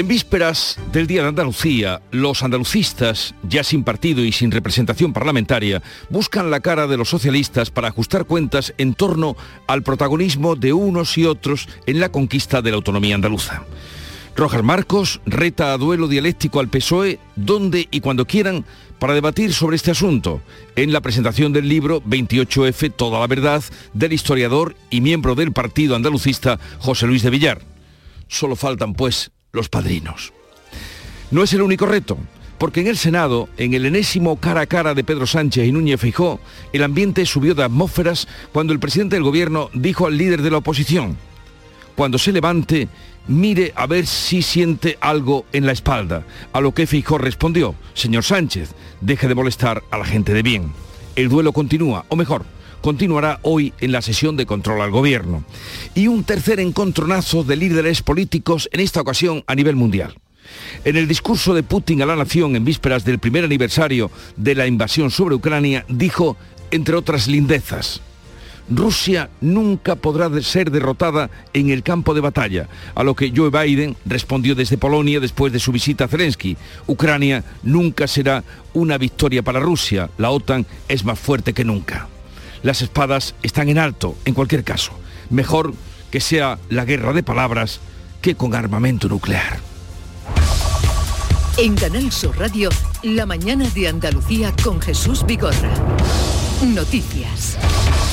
En vísperas del Día de Andalucía, los andalucistas, ya sin partido y sin representación parlamentaria, buscan la cara de los socialistas para ajustar cuentas en torno al protagonismo de unos y otros en la conquista de la autonomía andaluza. Rojas Marcos reta a duelo dialéctico al PSOE donde y cuando quieran para debatir sobre este asunto en la presentación del libro 28F Toda la Verdad del historiador y miembro del partido andalucista José Luis de Villar. Solo faltan, pues, los padrinos. No es el único reto, porque en el Senado, en el enésimo cara a cara de Pedro Sánchez y Núñez Fijó, el ambiente subió de atmósferas cuando el presidente del gobierno dijo al líder de la oposición, cuando se levante, mire a ver si siente algo en la espalda, a lo que Fijó respondió, señor Sánchez, deje de molestar a la gente de bien. El duelo continúa, o mejor, continuará hoy en la sesión de control al gobierno. Y un tercer encontronazo de líderes políticos, en esta ocasión a nivel mundial. En el discurso de Putin a la nación en vísperas del primer aniversario de la invasión sobre Ucrania, dijo, entre otras lindezas, Rusia nunca podrá ser derrotada en el campo de batalla, a lo que Joe Biden respondió desde Polonia después de su visita a Zelensky. Ucrania nunca será una victoria para Rusia, la OTAN es más fuerte que nunca. Las espadas están en alto, en cualquier caso. Mejor que sea la guerra de palabras que con armamento nuclear. En Canal Sur Radio, la mañana de Andalucía con Jesús Vigorra. Noticias.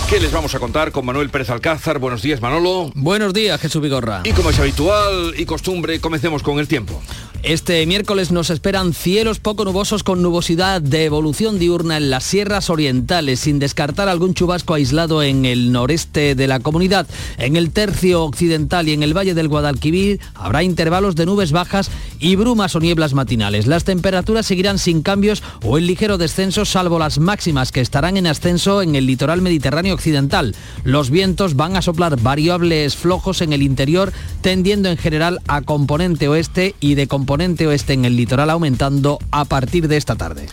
¿Qué les vamos a contar con Manuel Pérez Alcázar? Buenos días, Manolo. Buenos días, Jesús Vigorra. Y como es habitual y costumbre, comencemos con el tiempo. Este miércoles nos esperan cielos poco nubosos con nubosidad de evolución diurna en las sierras orientales, sin descartar algún chubasco aislado en el noreste de la comunidad. En el tercio occidental y en el valle del Guadalquivir habrá intervalos de nubes bajas y brumas o nieblas matinales. Las temperaturas seguirán sin cambios o en ligero descenso, salvo las máximas que estarán en ascenso en el litoral mediterráneo occidental. Los vientos van a soplar variables flojos en el interior, tendiendo en general a componente oeste y de componente oeste en el litoral aumentando a partir de esta tarde.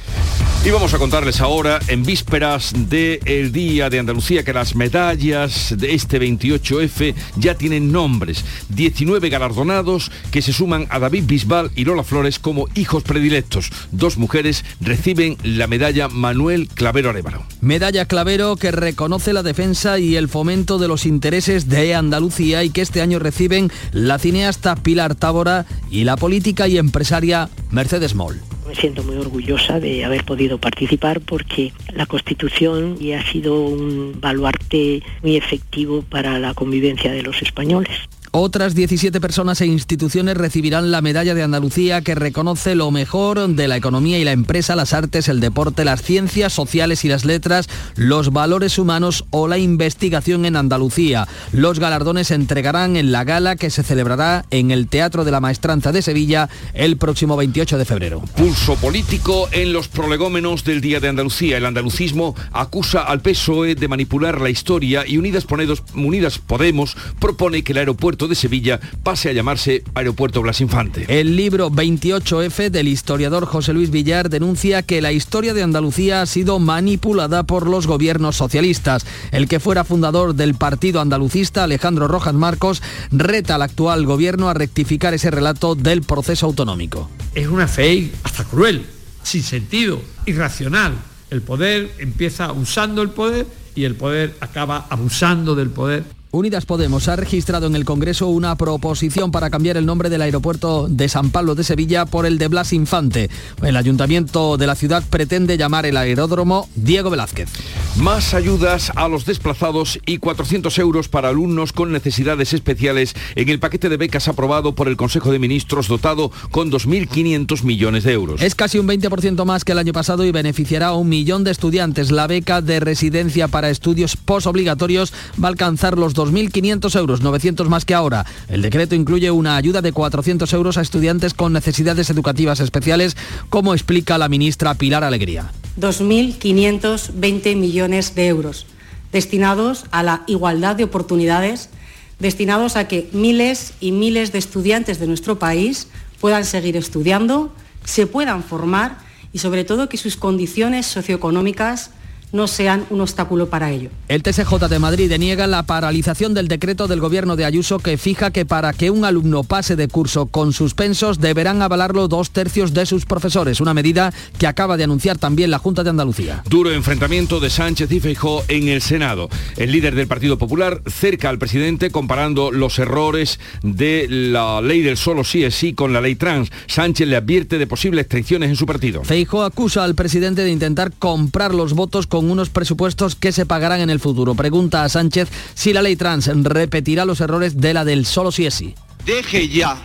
Y vamos a contarles ahora, en vísperas del Día de Andalucía, que las medallas de este 28F ya tienen nombres. 19 galardonados que se suman a David Bisbal y Lola Flores como hijos predilectos. Dos mujeres reciben la medalla Manuel Clavero Arevalo. Medalla Clavero que reconoce la defensa y el fomento de los intereses de Andalucía y que este año reciben la cineasta Pilar Tábora y la política y empresaria Mercedes Moll. Me siento muy orgullosa de haber podido participar porque la Constitución ya ha sido un baluarte muy efectivo para la convivencia de los españoles. Otras 17 personas e instituciones recibirán la medalla de Andalucía que reconoce lo mejor de la economía y la empresa, las artes, el deporte, las ciencias sociales y las letras, los valores humanos o la investigación en Andalucía. Los galardones se entregarán en la gala que se celebrará en el Teatro de la Maestranza de Sevilla el próximo 28 de febrero. Pulso político en los prolegómenos del Día de Andalucía. El andalucismo acusa al PSOE de manipular la historia y Unidas, Unidas Podemos propone que el aeropuerto de Sevilla pase a llamarse Aeropuerto Blas Infante. El libro 28F del historiador José Luis Villar denuncia que la historia de Andalucía ha sido manipulada por los gobiernos socialistas. El que fuera fundador del partido andalucista, Alejandro Rojas Marcos, reta al actual gobierno a rectificar ese relato del proceso autonómico. Es una fe hasta cruel, sin sentido, irracional. El poder empieza usando el poder y el poder acaba abusando del poder. Unidas Podemos ha registrado en el Congreso una proposición para cambiar el nombre del aeropuerto de San Pablo de Sevilla por el de Blas Infante. El ayuntamiento de la ciudad pretende llamar el aeródromo Diego Velázquez. Más ayudas a los desplazados y 400 euros para alumnos con necesidades especiales en el paquete de becas aprobado por el Consejo de Ministros dotado con 2.500 millones de euros. Es casi un 20% más que el año pasado y beneficiará a un millón de estudiantes. La beca de residencia para estudios posobligatorios va a alcanzar los 2.500 euros, 900 más que ahora. El decreto incluye una ayuda de 400 euros a estudiantes con necesidades educativas especiales, como explica la ministra Pilar Alegría. 2.520 millones de euros. destinados a la igualdad de oportunidades, destinados a que miles y miles de estudiantes de nuestro país puedan seguir estudiando, se puedan formar y sobre todo que sus condiciones socioeconómicas no sean un obstáculo para ello. El TSJ de Madrid deniega la paralización del decreto del gobierno de Ayuso que fija que para que un alumno pase de curso con suspensos deberán avalarlo dos tercios de sus profesores, una medida que acaba de anunciar también la Junta de Andalucía. Duro enfrentamiento de Sánchez y Feijó en el Senado. El líder del Partido Popular cerca al presidente comparando los errores de la ley del solo sí es sí con la ley trans. Sánchez le advierte de posibles traiciones en su partido. Feijó acusa al presidente de intentar comprar los votos con unos presupuestos que se pagarán en el futuro. Pregunta a Sánchez si la ley trans repetirá los errores de la del solo si es sí. Deje ya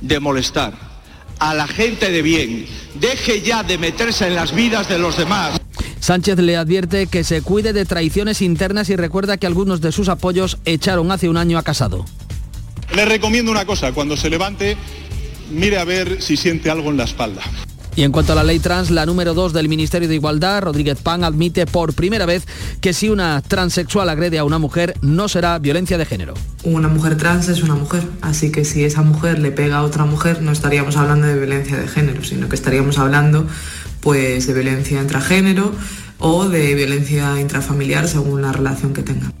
de molestar a la gente de bien, deje ya de meterse en las vidas de los demás. Sánchez le advierte que se cuide de traiciones internas y recuerda que algunos de sus apoyos echaron hace un año a Casado. Le recomiendo una cosa, cuando se levante, mire a ver si siente algo en la espalda. Y en cuanto a la ley trans, la número 2 del Ministerio de Igualdad, Rodríguez Pan, admite por primera vez que si una transexual agrede a una mujer, no será violencia de género. Una mujer trans es una mujer, así que si esa mujer le pega a otra mujer, no estaríamos hablando de violencia de género, sino que estaríamos hablando pues de violencia intragénero o de violencia intrafamiliar según la relación que tenga.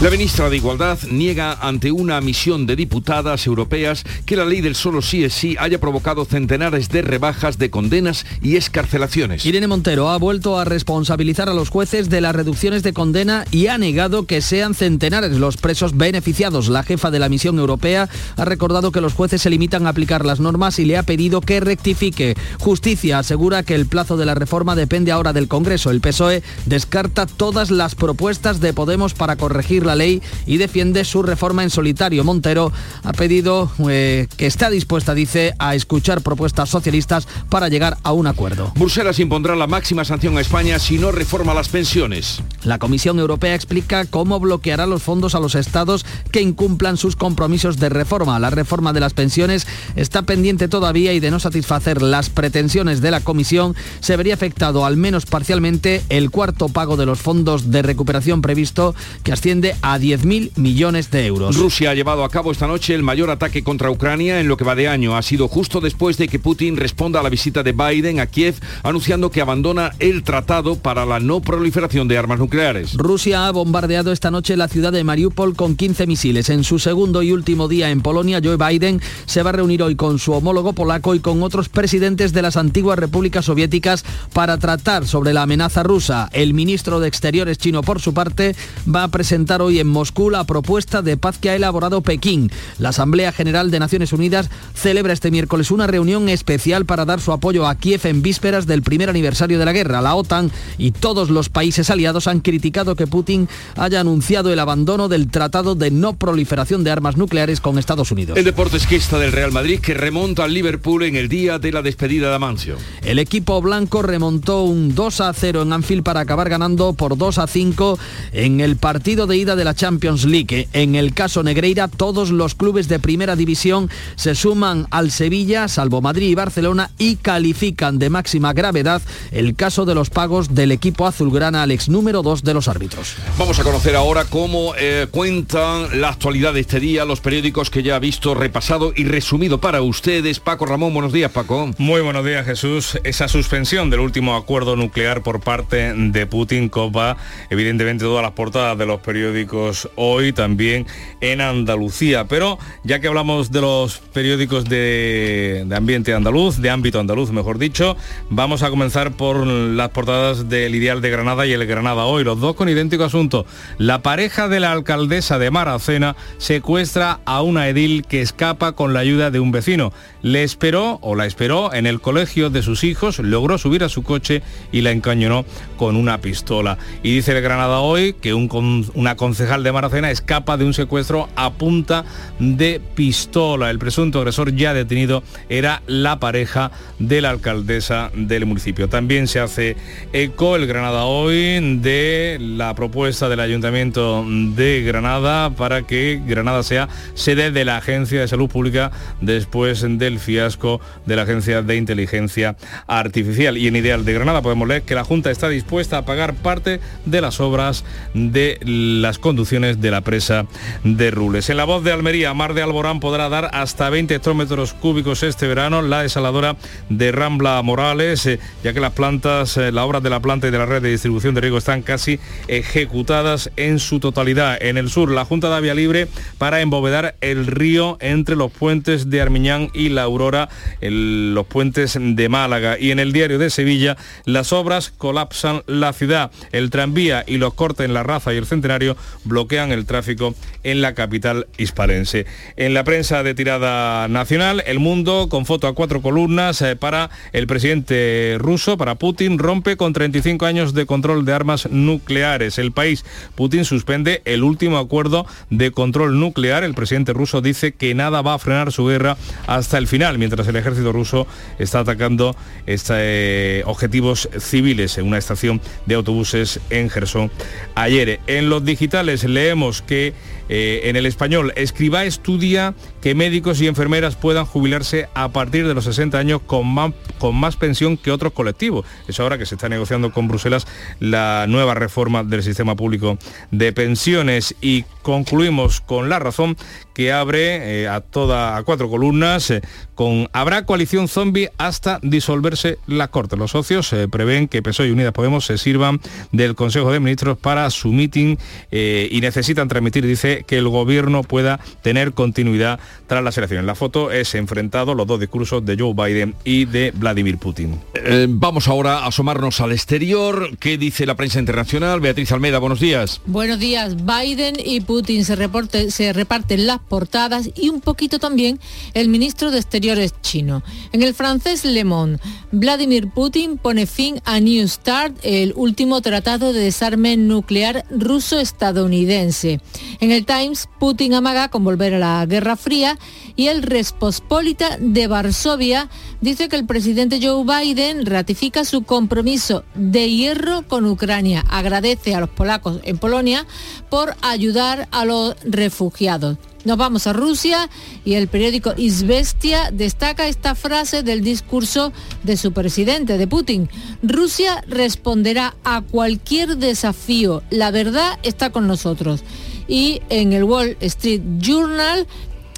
La ministra de Igualdad niega ante una misión de diputadas europeas que la ley del solo sí es sí haya provocado centenares de rebajas de condenas y escarcelaciones. Irene Montero ha vuelto a responsabilizar a los jueces de las reducciones de condena y ha negado que sean centenares los presos beneficiados. La jefa de la misión europea ha recordado que los jueces se limitan a aplicar las normas y le ha pedido que rectifique. Justicia asegura que el plazo de la reforma depende ahora del Congreso. El PSOE descarta todas las propuestas de Podemos para corregir la ley y defiende su reforma en solitario. Montero ha pedido eh, que está dispuesta, dice, a escuchar propuestas socialistas para llegar a un acuerdo. Bruselas impondrá la máxima sanción a España si no reforma las pensiones. La Comisión Europea explica cómo bloqueará los fondos a los estados que incumplan sus compromisos de reforma. La reforma de las pensiones está pendiente todavía y de no satisfacer las pretensiones de la Comisión se vería afectado al menos parcialmente el cuarto pago de los fondos de recuperación previsto que asciende a 10.000 millones de euros. Rusia ha llevado a cabo esta noche el mayor ataque contra Ucrania en lo que va de año. Ha sido justo después de que Putin responda a la visita de Biden a Kiev anunciando que abandona el tratado para la no proliferación de armas nucleares. Rusia ha bombardeado esta noche la ciudad de Mariupol con 15 misiles. En su segundo y último día en Polonia, Joe Biden se va a reunir hoy con su homólogo polaco y con otros presidentes de las antiguas repúblicas soviéticas para tratar sobre la amenaza rusa. El ministro de Exteriores chino, por su parte, va a presentar hoy en Moscú la propuesta de paz que ha elaborado Pekín. La Asamblea General de Naciones Unidas celebra este miércoles una reunión especial para dar su apoyo a Kiev en vísperas del primer aniversario de la guerra. La OTAN y todos los países aliados han criticado que Putin haya anunciado el abandono del Tratado de No Proliferación de Armas Nucleares con Estados Unidos. El deporte esquista del Real Madrid que remonta al Liverpool en el día de la despedida de Amancio. El equipo blanco remontó un 2 a 0 en Anfield para acabar ganando por 2 a 5 en el partido de ida de la Champions League. En el caso Negreira, todos los clubes de primera división se suman al Sevilla, salvo Madrid y Barcelona, y califican de máxima gravedad el caso de los pagos del equipo azulgrana al ex número 2 de los árbitros. Vamos a conocer ahora cómo eh, cuentan la actualidad de este día, los periódicos que ya ha visto repasado y resumido para ustedes. Paco Ramón, buenos días, Paco. Muy buenos días, Jesús. Esa suspensión del último acuerdo nuclear por parte de Putin copa, evidentemente, todas las portadas de los periódicos hoy, también en Andalucía. Pero ya que hablamos de los periódicos de, ambiente andaluz, de ámbito andaluz, mejor dicho, vamos a comenzar por las portadas del Ideal de Granada y el Granada hoy, los dos con idéntico asunto. La pareja de la alcaldesa de Maracena secuestra a una edil que escapa con la ayuda de un vecino. Le esperó o la esperó en el colegio de sus hijos, logró subir a su coche y la encañonó con una pistola. Y dice el Granada hoy que un, una concejal de Maracena, escapa de un secuestro a punta de pistola. El presunto agresor ya detenido era la pareja de la alcaldesa del municipio. También se hace eco el Granada hoy de la propuesta del Ayuntamiento de Granada para que Granada sea sede de la Agencia de Salud Pública después del fiasco de la Agencia de Inteligencia Artificial. Y en Ideal de Granada podemos leer que la Junta está dispuesta a pagar parte de las obras de las conducciones de la presa de Rules. En la voz de Almería, Mar de Alborán podrá dar hasta 20 hectómetros cúbicos este verano la desaladora de Rambla Morales, eh, ya que las plantas, eh, la obra de la planta y de la red de distribución de riego están casi ejecutadas en su totalidad. En el sur, la Junta da vía libre para embovedar el río entre los puentes de Armiñán y la Aurora, los puentes de Málaga. Y en el diario de Sevilla, las obras colapsan la ciudad. El tranvía y los cortes en la raza y el centenario bloquean el tráfico en la capital hispalense. En la prensa de tirada nacional, El Mundo, con foto a cuatro columnas eh, para el presidente ruso, para Putin, rompe con 35 años de control de armas nucleares. El país, Putin suspende el último acuerdo de control nuclear. El presidente ruso dice que nada va a frenar su guerra hasta el final, mientras el ejército ruso está atacando este, objetivos civiles en una estación de autobuses en Gerson ayer. En los digitales leemos que eh, en el español, Escriba estudia que médicos y enfermeras puedan jubilarse a partir de los 60 años con más, con más pensión que otros colectivos. Es ahora que se está negociando con Bruselas la nueva reforma del sistema público de pensiones. Y concluimos con la razón que abre eh, a toda a cuatro columnas eh, con habrá coalición zombie hasta disolverse la Corte. Los socios prevén que PSOE y Unidas Podemos se sirvan del Consejo de Ministros para su meeting y necesitan transmitir, dice, que el gobierno pueda tener continuidad tras las elecciones. La foto es enfrentado los dos discursos de Joe Biden y de Vladimir Putin. Eh, vamos ahora a asomarnos al exterior. ¿Qué dice la prensa internacional? Beatriz Almeida, buenos días. Buenos días. Biden y Putin se, se reparten las portadas y un poquito también el ministro de Exteriores chino. En el francés Le Monde, Vladimir Putin pone fin a New START, el último tratado de desarme nuclear ruso-estadounidense. En el Times, Putin amaga con volver a la Guerra Fría y el Respospolita de Varsovia dice que el presidente Joe Biden ratifica su compromiso de hierro con Ucrania. Agradece a los polacos en Polonia por ayudar a los refugiados. Nos vamos a Rusia y el periódico Izvestia destaca esta frase del discurso de su presidente, de Putin. Rusia responderá a cualquier desafío. La verdad está con nosotros y en el Wall Street Journal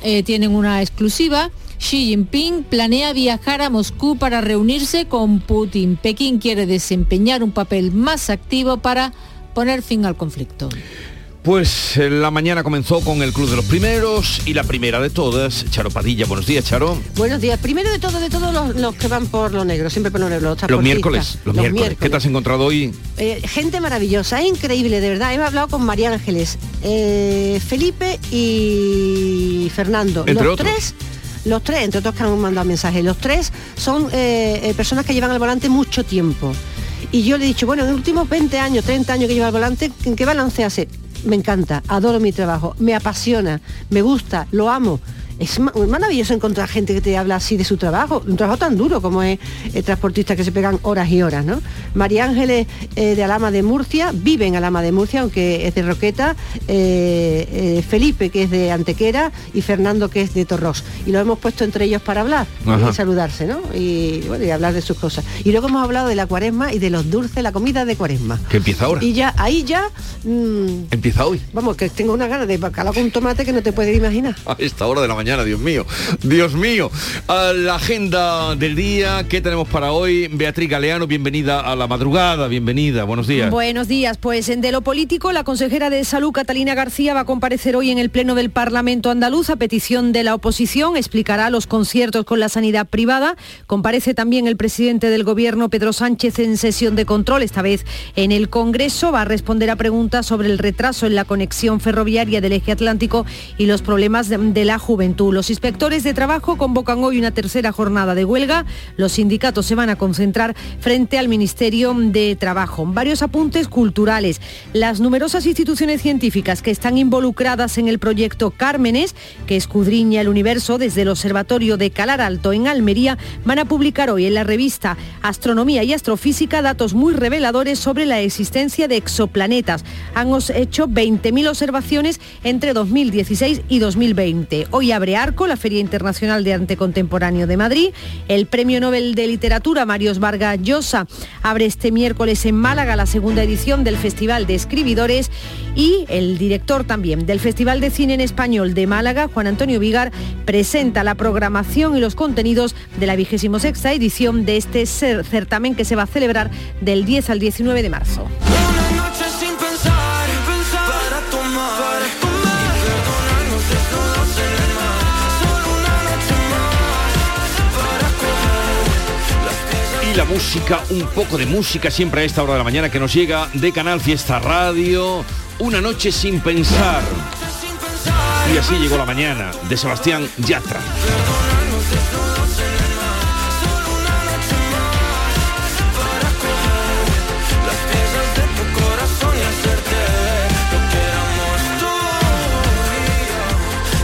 eh, tienen una exclusiva. Xi Jinping planea viajar a Moscú para reunirse con Putin. Pekín quiere desempeñar un papel más activo para poner fin al conflicto. Pues eh, la mañana comenzó con el Club de los Primeros y la primera de todas, Charo Padilla. Buenos días, Charo. Buenos días. Primero de todo, de todos los, que van por lo negro, siempre por lo negro. Los, miércoles, los, miércoles. ¿Qué te has encontrado hoy? Eh, gente maravillosa, increíble, de verdad. Hemos hablado con María Ángeles, eh, Felipe y Fernando. Entre los otros. tres los tres, entre otros que han mandado mensajes, los tres son personas que llevan al volante mucho tiempo. Y yo le he dicho, bueno, en los últimos 20 años, 30 años que lleva al volante, ¿en qué balance hace? Me encanta, adoro mi trabajo, me apasiona, me gusta, lo amo es maravilloso encontrar gente que te habla así de su trabajo, un trabajo tan duro como es el transportista que se pegan horas y horas, ¿no? María Ángeles eh, de Alama de Murcia, vive en Alama de Murcia, aunque es de Roqueta, eh, eh, Felipe, que es de Antequera, y Fernando, que es de Torros. Y lo hemos puesto entre ellos para hablar y saludarse, ¿no? Y, bueno, y hablar de sus cosas. Y luego hemos hablado de la cuaresma y de los dulces, la comida de cuaresma. Que empieza ahora. Y ya, ahí ya... Mm, empieza hoy. Vamos, que tengo una gana de bacalao con tomate que no te puedes imaginar. A esta hora de la mañana Dios mío. Dios mío. la agenda del día, ¿qué tenemos para hoy? Beatriz Galeano, bienvenida a la madrugada, bienvenida, buenos días. Buenos días, pues en de lo político, la consejera de Salud, Catalina García, va a comparecer hoy en el Pleno del Parlamento andaluz a petición de la oposición, explicará los conciertos con la sanidad privada. Comparece también el presidente del Gobierno, Pedro Sánchez, en sesión de control, esta vez en el Congreso. Va a responder a preguntas sobre el retraso en la conexión ferroviaria del eje atlántico y los problemas de la juventud Los inspectores de trabajo convocan hoy una tercera jornada de huelga. Los sindicatos se van a concentrar frente al Ministerio de Trabajo. Varios apuntes culturales. Las numerosas instituciones científicas que están involucradas en el proyecto Cármenes, que escudriña el universo desde el Observatorio de Calar Alto en Almería, van a publicar hoy en la revista Astronomía y Astrofísica datos muy reveladores sobre la existencia de exoplanetas. Han hecho 20.000 observaciones entre 2016 y 2020. Hoy abre Arco, la Feria Internacional de Arte Contemporáneo de Madrid. El Premio Nobel de Literatura Marios Vargas Llosa abre este miércoles en Málaga la segunda edición del Festival de Escribidores y el director también del Festival de Cine en Español de Málaga, Juan Antonio Vigar, presenta la programación y los contenidos de la vigésimo sexta edición de este certamen que se va a celebrar del 10 al 19 de marzo. Música, un poco de música siempre a esta hora de la mañana que nos llega de Canal Fiesta Radio, Una noche sin pensar. Y así llegó la mañana de Sebastián Yatra.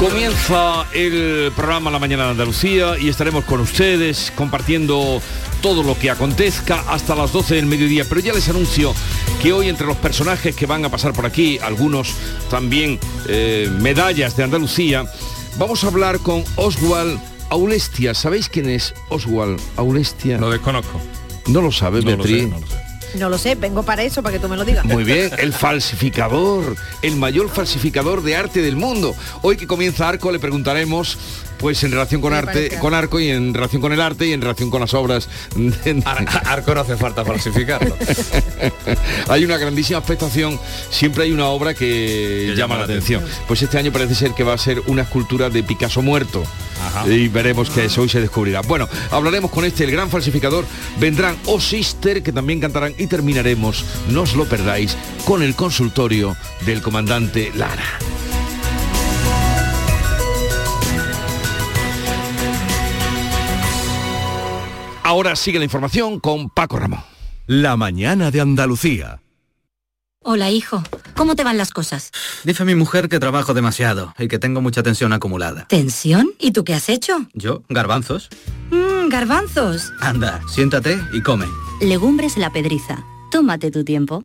Comienza el programa La Mañana de Andalucía y estaremos con ustedes compartiendo todo lo que acontezca hasta las 12 del mediodía. Pero ya les anuncio que hoy entre los personajes que van a pasar por aquí, algunos también eh, medallas de Andalucía, vamos a hablar con Oswald Aulestia. ¿Sabéis quién es Oswald Aulestia? Lo desconozco. No lo sabe, Beatriz. No lo sé, vengo para eso, para que tú me lo digas. Muy bien, el falsificador, el mayor falsificador de arte del mundo. Hoy que comienza Arco le preguntaremos pues en relación con arte, con Arco y en relación con el arte y en relación con las obras. Arco no hace falta falsificarlo. hay una grandísima expectación, siempre hay una obra que, llama, la atención. Pues este año parece ser que va a ser una escultura de Picasso muerto. Y veremos que eso hoy se descubrirá. Bueno, hablaremos con este, el gran falsificador. Vendrán O Sister, que también cantarán, y terminaremos, no os lo perdáis, con el consultorio del comandante Lara. Ahora sigue la información con Paco Ramón. La mañana de Andalucía. Hola, hijo. ¿Cómo te van las cosas? Dice mi mujer que trabajo demasiado y que tengo mucha tensión acumulada. ¿Tensión? ¿Y tú qué has hecho? Yo, garbanzos. Mmm, garbanzos. Anda, siéntate y come. Legumbres la pedriza. Tómate tu tiempo.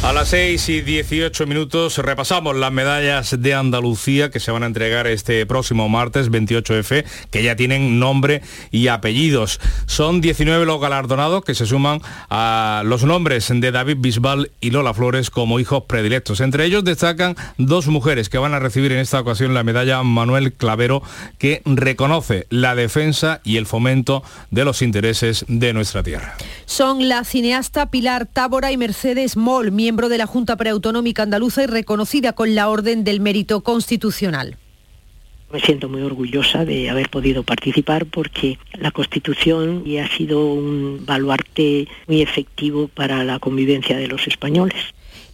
A las 6 y 18 minutos repasamos las medallas de Andalucía que se van a entregar este próximo martes 28F, que ya tienen nombre y apellidos. Son 19 los galardonados que se suman a los nombres de David Bisbal y Lola Flores como hijos predilectos. Entre ellos destacan dos mujeres que van a recibir en esta ocasión la medalla Manuel Clavero, que reconoce la defensa y el fomento de los intereses de nuestra tierra. Son la cineasta Pilar Tábora y Mercedes Moll, miembro de la Junta Preautonómica Andaluza y reconocida con la Orden del Mérito Constitucional. Me siento muy orgullosa de haber podido participar porque la Constitución ya ha sido un baluarte muy efectivo para la convivencia de los españoles.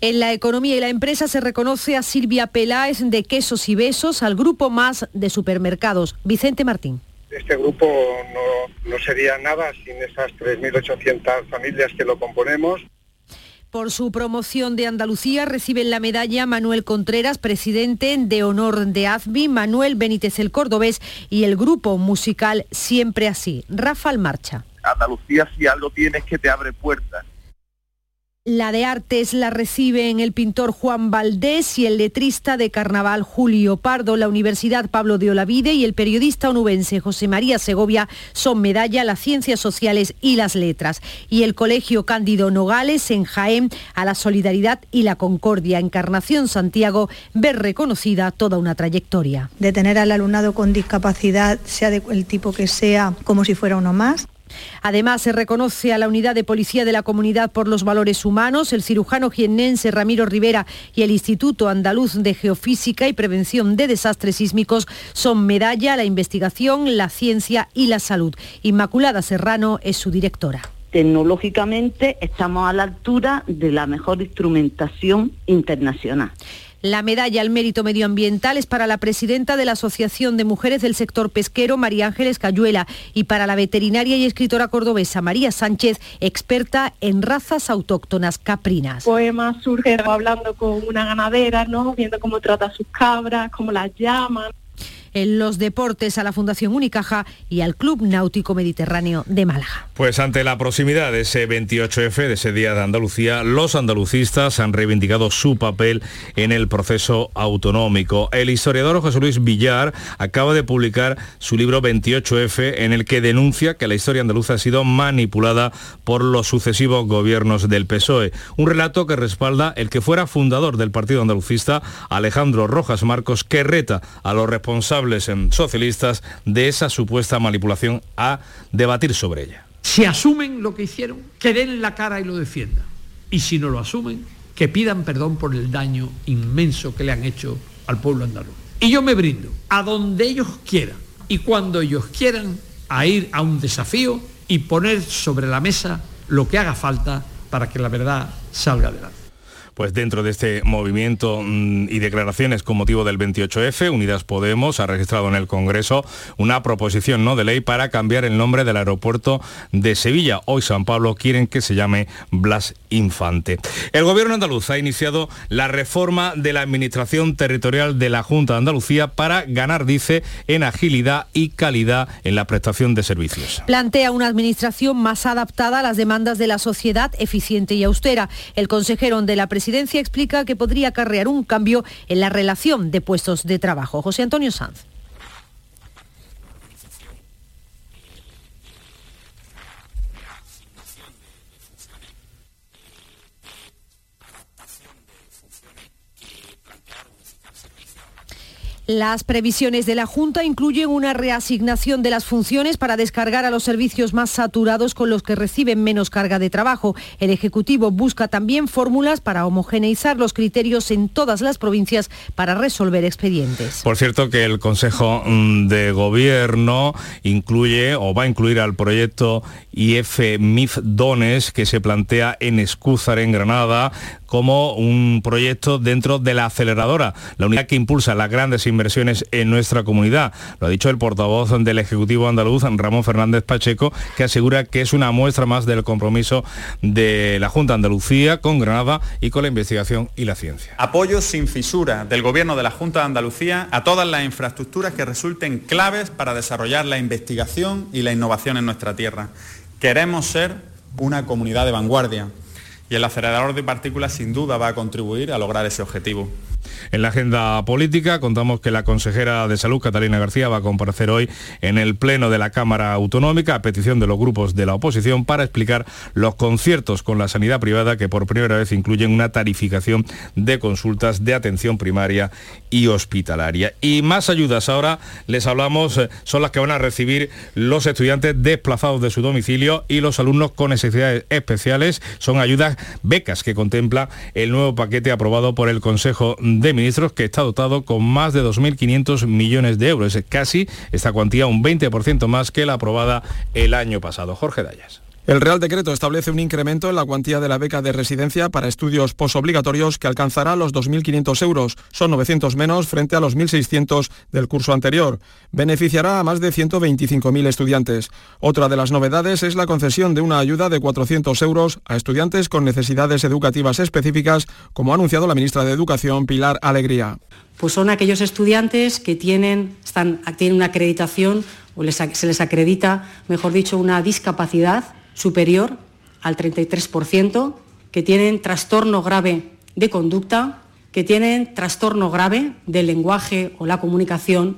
En la economía y la empresa se reconoce a Silvia Peláez de Quesos y Besos, al grupo más de supermercados. Vicente Martín. Este grupo no, no sería nada sin esas 3.800 familias que lo componemos. Por su promoción de Andalucía reciben la medalla Manuel Contreras, presidente de honor de AZBI, Manuel Benítez el Cordobés y el grupo musical Siempre Así. Rafael Marcha. Andalucía si algo tiene es que te abre puertas La de artes la reciben el pintor Juan Valdés y el letrista de carnaval Julio Pardo. La Universidad Pablo de Olavide y el periodista onubense José María Segovia son medalla las ciencias sociales y las letras. Y el Colegio Cándido Nogales en Jaén a la solidaridad y la concordia. Encarnación Santiago ver reconocida toda una trayectoria. De tener al alumnado con discapacidad, sea del tipo que sea, como si fuera uno más. Además, se reconoce a la Unidad de Policía de la Comunidad por los Valores Humanos, el cirujano jiennense Ramiro Rivera y el Instituto Andaluz de Geofísica y Prevención de Desastres Sísmicos son medalla a la investigación, la ciencia y la salud. Inmaculada Serrano es su directora tecnológicamente estamos a la altura de la mejor instrumentación internacional. La medalla al mérito medioambiental es para la presidenta de la Asociación de Mujeres del Sector Pesquero, María Ángeles Cayuela, y para la veterinaria y escritora cordobesa, María Sánchez, experta en razas autóctonas caprinas. Poema surge hablando con una ganadera, ¿no? viendo cómo trata a sus cabras, cómo las llaman en los deportes a la Fundación Unicaja y al Club Náutico Mediterráneo de Málaga. Pues ante la proximidad de ese 28F, de ese Día de Andalucía, los andalucistas han reivindicado su papel en el proceso autonómico. El historiador José Luis Villar acaba de publicar su libro 28F en el que denuncia que la historia andaluza ha sido manipulada por los sucesivos gobiernos del PSOE. Un relato que respalda el que fuera fundador del Partido Andalucista, Alejandro Rojas Marcos, que reta a los responsables en socialistas de esa supuesta manipulación a debatir sobre ella. Si asumen lo que hicieron, que den la cara y lo defiendan. Y si no lo asumen, que pidan perdón por el daño inmenso que le han hecho al pueblo andaluz. Y yo me brindo a donde ellos quieran y cuando ellos quieran a ir a un desafío y poner sobre la mesa lo que haga falta para que la verdad salga adelante pues dentro de este movimiento mm, y declaraciones con motivo del 28F, Unidas Podemos ha registrado en el Congreso una proposición ¿no? de ley para cambiar el nombre del aeropuerto de Sevilla. Hoy San Pablo quieren que se llame Blas Infante. El gobierno andaluz ha iniciado la reforma de la administración territorial de la Junta de Andalucía para ganar, dice, en agilidad y calidad en la prestación de servicios. Plantea una administración más adaptada a las demandas de la sociedad, eficiente y austera. El consejero de la presidencia explica que podría acarrear un cambio en la relación de puestos de trabajo. José Antonio Sanz. Las previsiones de la Junta incluyen una reasignación de las funciones para descargar a los servicios más saturados con los que reciben menos carga de trabajo. El Ejecutivo busca también fórmulas para homogeneizar los criterios en todas las provincias para resolver expedientes. Por cierto que el Consejo mm, de Gobierno incluye o va a incluir al proyecto IF-MIF Dones que se plantea en Escúzar, en Granada, como un proyecto dentro de la aceleradora, la unidad que impulsa las grandes inversiones en nuestra comunidad. Lo ha dicho el portavoz del Ejecutivo andaluz, Ramón Fernández Pacheco, que asegura que es una muestra más del compromiso de la Junta Andalucía con Granada y con la investigación y la ciencia. Apoyo sin fisura del Gobierno de la Junta de Andalucía a todas las infraestructuras que resulten claves para desarrollar la investigación y la innovación en nuestra tierra. Queremos ser una comunidad de vanguardia y el acelerador de partículas sin duda va a contribuir a lograr ese objetivo. En la agenda política contamos que la consejera de Salud, Catalina García, va a comparecer hoy en el Pleno de la Cámara Autonómica a petición de los grupos de la oposición para explicar los conciertos con la sanidad privada que por primera vez incluyen una tarificación de consultas de atención primaria y hospitalaria. Y más ayudas ahora les hablamos, eh, son las que van a recibir los estudiantes desplazados de su domicilio y los alumnos con necesidades especiales. Son ayudas becas que contempla el nuevo paquete aprobado por el Consejo de Ministros que está dotado con más de 2.500 millones de euros. Es casi esta cuantía un 20% más que la aprobada el año pasado. Jorge Dayas. El Real Decreto establece un incremento en la cuantía de la beca de residencia para estudios posobligatorios que alcanzará los 2.500 euros. Son 900 menos frente a los 1.600 del curso anterior. Beneficiará a más de 125.000 estudiantes. Otra de las novedades es la concesión de una ayuda de 400 euros a estudiantes con necesidades educativas específicas, como ha anunciado la ministra de Educación, Pilar Alegría. Pues son aquellos estudiantes que tienen, tienen una acreditación o se les acredita, mejor dicho, una discapacidad superior al 33%, que tienen trastorno grave de conducta, que tienen trastorno grave del lenguaje o la comunicación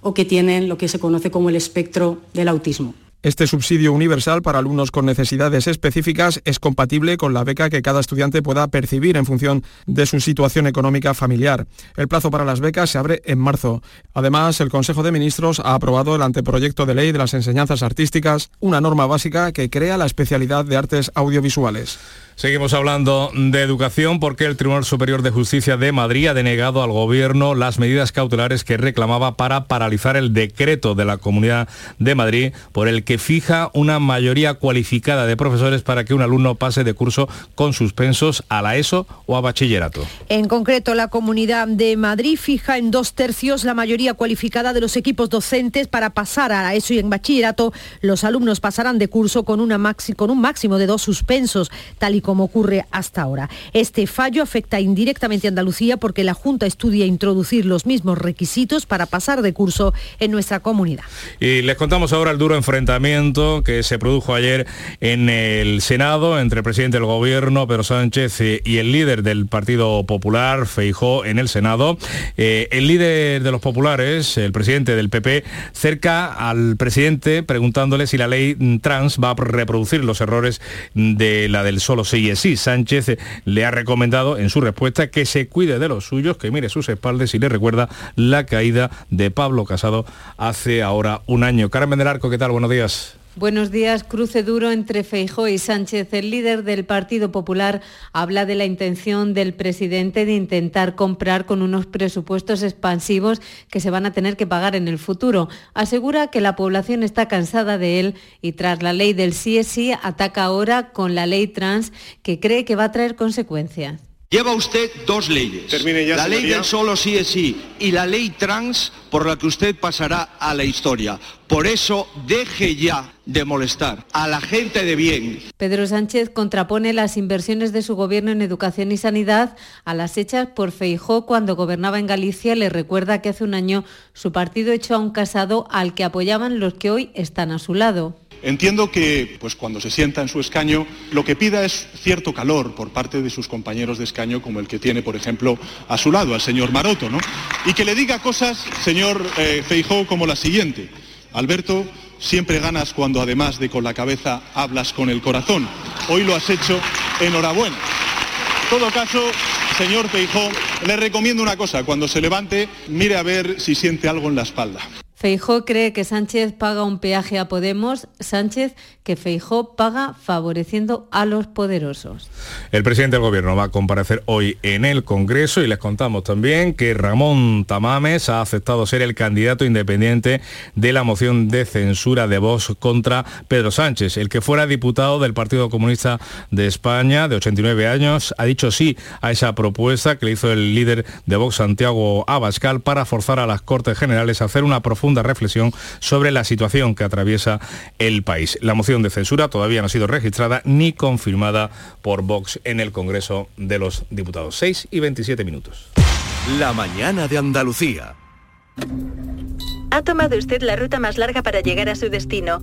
o que tienen lo que se conoce como el espectro del autismo. Este subsidio universal para alumnos con necesidades específicas es compatible con la beca que cada estudiante pueda percibir en función de su situación económica familiar. El plazo para las becas se abre en marzo. Además, el Consejo de Ministros ha aprobado el anteproyecto de ley de las enseñanzas artísticas, una norma básica que crea la especialidad de artes audiovisuales. Seguimos hablando de educación porque el Tribunal Superior de Justicia de Madrid ha denegado al Gobierno las medidas cautelares que reclamaba para paralizar el decreto de la Comunidad de Madrid por el que fija una mayoría cualificada de profesores para que un alumno pase de curso con suspensos a la ESO o a bachillerato. En concreto, la Comunidad de Madrid fija en dos tercios la mayoría cualificada de los equipos docentes para pasar a la ESO y en bachillerato los alumnos pasarán de curso con, un máximo de dos suspensos, tal y como ocurre hasta ahora. Este fallo afecta indirectamente a Andalucía porque la Junta estudia introducir los mismos requisitos para pasar de curso en nuestra comunidad. Y les contamos ahora el duro enfrentamiento que se produjo ayer en el Senado entre el presidente del Gobierno, Pedro Sánchez, eh, y el líder del Partido Popular, Feijó, en el Senado. Eh, el líder de los populares, el presidente del PP, cerca al presidente preguntándole si la ley trans va a reproducir los errores de la del solo sí y sí. Sánchez eh, le ha recomendado en su respuesta que se cuide de los suyos, que mire sus espaldas y le recuerda la caída de Pablo Casado hace ahora un año. Carmen del Arco, ¿qué tal? Buenos días. Buenos días. Cruce duro entre Feijó y Sánchez. El líder del Partido Popular habla de la intención del presidente de intentar comprar con unos presupuestos expansivos que se van a tener que pagar en el futuro. Asegura que la población está cansada de él y tras la ley del sí es sí ataca ahora con la ley trans que cree que va a traer consecuencias. Lleva usted dos leyes. ya, la ley señoría. del solo sí es sí y la ley trans por la que usted pasará a la historia. Por eso deje ya de molestar a la gente de bien. Pedro Sánchez contrapone las inversiones de su gobierno en educación y sanidad a las hechas por Feijó cuando gobernaba en Galicia. Le recuerda que hace un año su partido echó a un casado al que apoyaban los que hoy están a su lado. Entiendo que, pues cuando se sienta en su escaño, lo que pida es cierto calor por parte de sus compañeros de escaño, como el que tiene, por ejemplo, a su lado, al señor Maroto, ¿no? Y que le diga cosas, señor eh, Feijó, como la siguiente. Alberto, siempre ganas cuando además de con la cabeza hablas con el corazón. Hoy lo has hecho, enhorabuena. En todo caso, señor Feijó, le recomiendo una cosa, cuando se levante, mire a ver si siente algo en la espalda. Feijó cree que Sánchez paga un peaje a Podemos, Sánchez que Feijó paga favoreciendo a los poderosos. El presidente del gobierno va a comparecer hoy en el Congreso y les contamos también que Ramón Tamames ha aceptado ser el candidato independiente de la moción de censura de Vox contra Pedro Sánchez. El que fuera diputado del Partido Comunista de España de 89 años ha dicho sí a esa propuesta que le hizo el líder de Vox Santiago Abascal para forzar a las Cortes Generales a hacer una profunda reflexión sobre la situación que atraviesa el país. La moción de censura todavía no ha sido registrada ni confirmada por Vox en el Congreso de los Diputados. 6 y 27 minutos. La mañana de Andalucía. Ha tomado usted la ruta más larga para llegar a su destino.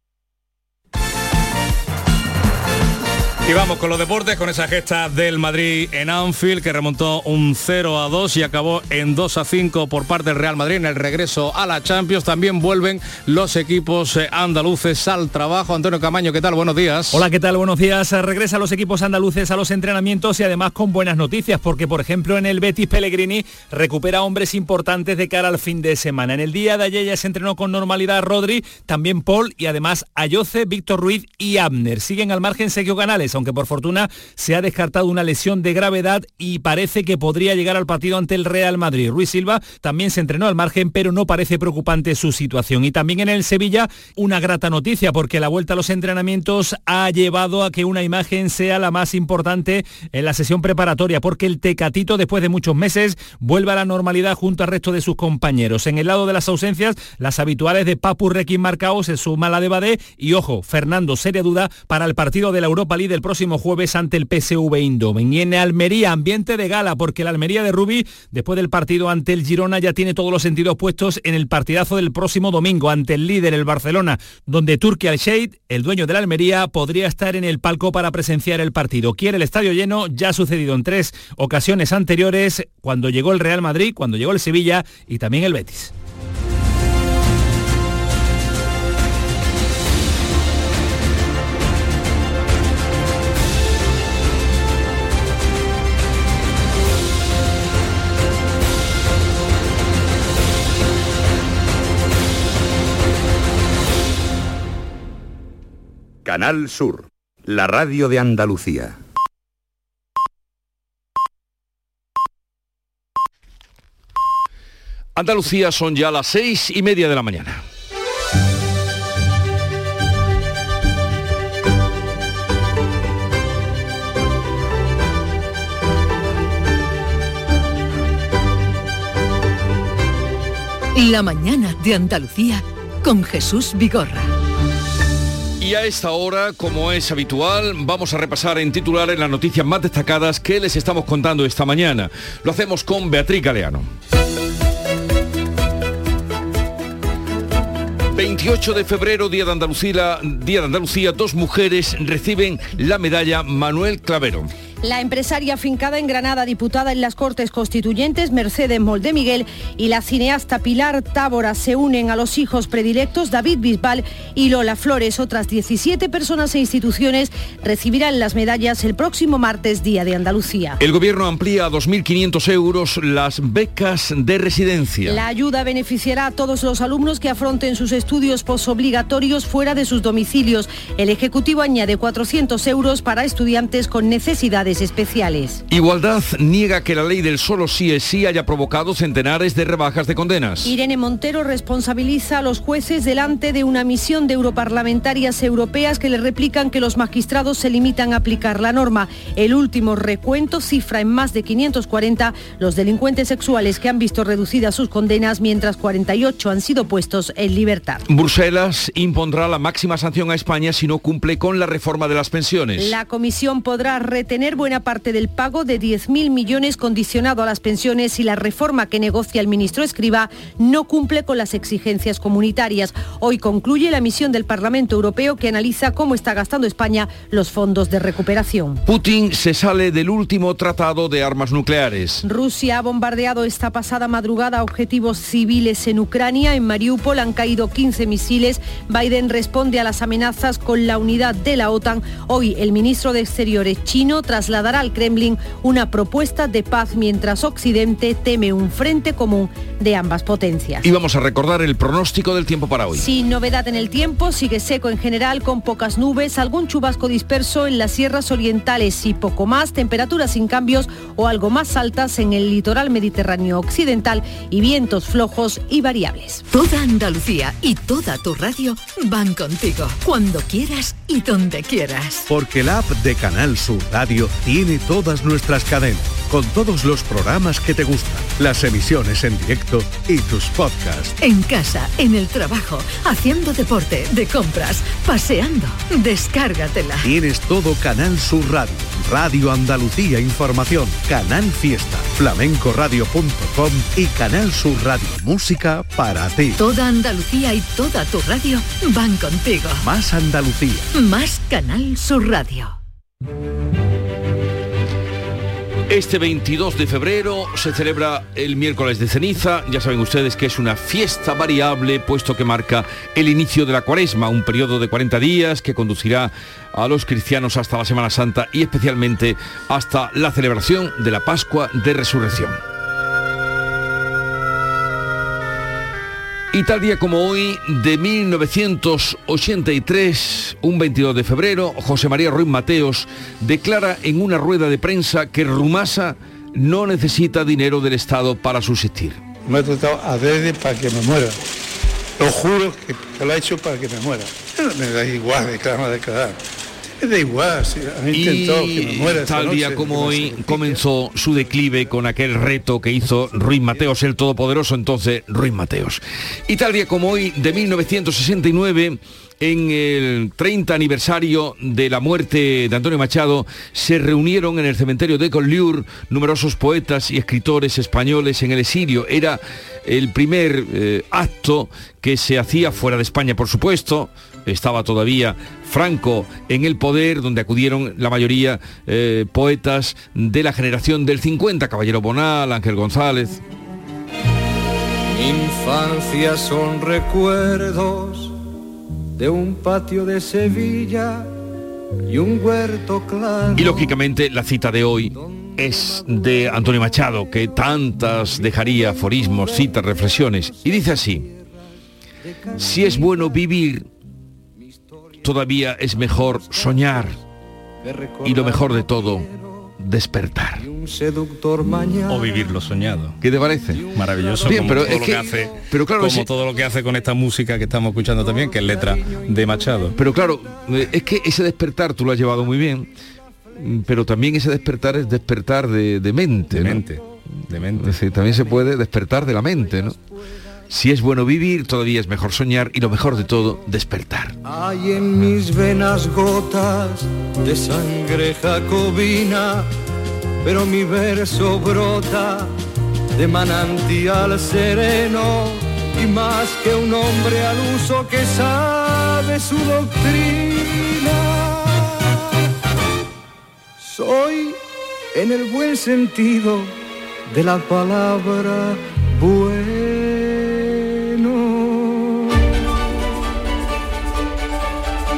Y vamos con los deportes, con esa gesta del Madrid en Anfield que remontó un 0 a 2 y acabó en 2 a 5 por parte del Real Madrid en el regreso a la Champions. También vuelven los equipos eh, andaluces al trabajo. Antonio Camaño, ¿qué tal? Buenos días. Hola, ¿qué tal? Buenos días. Regresa los equipos andaluces a los entrenamientos y además con buenas noticias porque, por ejemplo, en el Betis Pellegrini recupera hombres importantes de cara al fin de semana. En el día de ayer ya se entrenó con normalidad Rodri, también Paul y además Ayoce, Víctor Ruiz y Abner. Siguen al margen Sergio Canales, aunque por fortuna se ha descartado una lesión de gravedad y parece que podría llegar al partido ante el Real Madrid. Ruiz Silva también se entrenó al margen, pero no parece preocupante su situación. Y también en el Sevilla, una grata noticia, porque la vuelta a los entrenamientos ha llevado a que una imagen sea la más importante en la sesión preparatoria, porque el Tecatito, después de muchos meses, vuelve a la normalidad junto al resto de sus compañeros. En el lado de las ausencias, las habituales de Papu Requín Marcao se suma la de Badé y, ojo, Fernando, seria duda para el partido de la Europa League el próximo jueves ante el PSV Eindhoven. Y en Almería, ambiente de gala, porque la Almería de Rubí, después del partido ante el Girona, ya tiene todos los sentidos puestos en el partidazo del próximo domingo ante el líder, el Barcelona, donde Turki Al-Sheikh, el dueño de la Almería, podría estar en el palco para presenciar el partido. Quiere el estadio lleno, ya ha sucedido en tres ocasiones anteriores, cuando llegó el Real Madrid, cuando llegó el Sevilla y también el Betis. Canal Sur, la radio de Andalucía. Andalucía son ya las seis y media de la mañana. La mañana de Andalucía con Jesús Vigorra. Y a esta hora, como es habitual, vamos a repasar en titulares las noticias más destacadas que les estamos contando esta mañana. Lo hacemos con Beatriz Galeano. 28 de febrero, Día de Andalucía, Día de Andalucía, dos mujeres reciben la medalla Manuel Clavero. La empresaria fincada en Granada, diputada en las Cortes Constituyentes, Mercedes Moldemiguel, y la cineasta Pilar Tábora se unen a los hijos predilectos David Bisbal y Lola Flores. Otras 17 personas e instituciones recibirán las medallas el próximo martes, Día de Andalucía. El gobierno amplía a 2.500 euros las becas de residencia. La ayuda beneficiará a todos los alumnos que afronten sus estudios posobligatorios fuera de sus domicilios. El Ejecutivo añade 400 euros para estudiantes con necesidades especiales. Igualdad niega que la ley del solo sí es sí haya provocado centenares de rebajas de condenas. Irene Montero responsabiliza a los jueces delante de una misión de europarlamentarias europeas que le replican que los magistrados se limitan a aplicar la norma. El último recuento cifra en más de 540 los delincuentes sexuales que han visto reducidas sus condenas, mientras 48 han sido puestos en libertad. Bruselas impondrá la máxima sanción a España si no cumple con la reforma de las pensiones. La comisión podrá retener buena parte del pago de 10.000 millones condicionado a las pensiones si la reforma que negocia el ministro Escriba no cumple con las exigencias comunitarias. Hoy concluye la misión del Parlamento Europeo que analiza cómo está gastando España los fondos de recuperación. Putin se sale del último tratado de armas nucleares. Rusia ha bombardeado esta pasada madrugada objetivos civiles en Ucrania. En Mariupol han caído 15 misiles. Biden responde a las amenazas con la unidad de la OTAN. Hoy el ministro de Exteriores chino trasladará al Kremlin una propuesta de paz mientras Occidente teme un frente común de ambas potencias. Y vamos a recordar el pronóstico del tiempo para hoy. Sin novedad en el tiempo, sigue seco en general con pocas nubes, algún chubasco disperso en las sierras orientales y poco más, temperaturas sin cambios o algo más altas en el litoral mediterráneo occidental y vientos flojos y variables. Toda Andalucía y toda tu radio van contigo, cuando quieras y donde quieras. Porque la app de Canal Sur Radio tiene todas nuestras cadenas, con todos los programas que te gustan, las emisiones en directo y tus podcasts. En casa, en el trabajo, haciendo deporte, de compras, paseando. Descárgatela. Tienes todo Canal Sur Radio, Radio Andalucía Información, Canal Fiesta, flamencoradio.com y Canal Sur Radio Música para ti. Toda Andalucía y toda tu radio van contigo. Más Andalucía. Más Canal Sur Radio. Este 22 de febrero se celebra el miércoles de ceniza. Ya saben ustedes que es una fiesta variable, puesto que marca el inicio de la cuaresma, un periodo de 40 días que conducirá a los cristianos hasta la Semana Santa y especialmente hasta la celebración de la Pascua de Resurrección. Y tal día como hoy, de 1983, un 22 de febrero, José María Ruiz Mateos declara en una rueda de prensa que Rumasa no necesita dinero del Estado para subsistir. Me he tratado a desde para que me muera. Lo juro que, lo ha hecho para que me muera. Me da igual de cada de cada. Me da igual, si han intentado que me muera. Y tal día como hoy comenzó su declive con aquel reto que hizo Ruiz Mateos, el todopoderoso entonces Ruiz Mateos. Y tal día como hoy, de 1969, en el 30 aniversario de la muerte de Antonio Machado, se reunieron en el cementerio de Collioure numerosos poetas y escritores españoles en el exilio. Era el primer eh, acto que se hacía fuera de España, por supuesto. Estaba todavía Franco en el poder, donde acudieron la mayoría eh, poetas de la generación del 50, Caballero Bonal, Ángel González. Mi infancia son recuerdos de un patio de Sevilla y un huerto claro. Y lógicamente la cita de hoy es de Antonio Machado, que tantas dejaría aforismos, citas, reflexiones. Y dice así, si es bueno vivir, todavía es mejor soñar. Y lo mejor de todo, despertar. Un seductor mañana. O vivir lo soñado. ¿Qué te parece? Maravilloso Bien, como pero todo es lo que- que hace, pero claro, como todo lo que hace con esta música que estamos escuchando también, que es letra de Machado. Pero claro, eh, es que ese despertar tú lo has llevado muy bien, mm, pero también ese despertar es despertar de, de mente. De ¿no? mente, de mente. Decir, también se puede despertar de la mente, ¿no? Si es bueno vivir, todavía es mejor soñar y lo mejor de todo, despertar. Hay en mis venas gotas de sangre jacobina, pero mi verso brota de manantial sereno y más que un hombre al uso que sabe su doctrina. Soy en el buen sentido de la palabra bueno.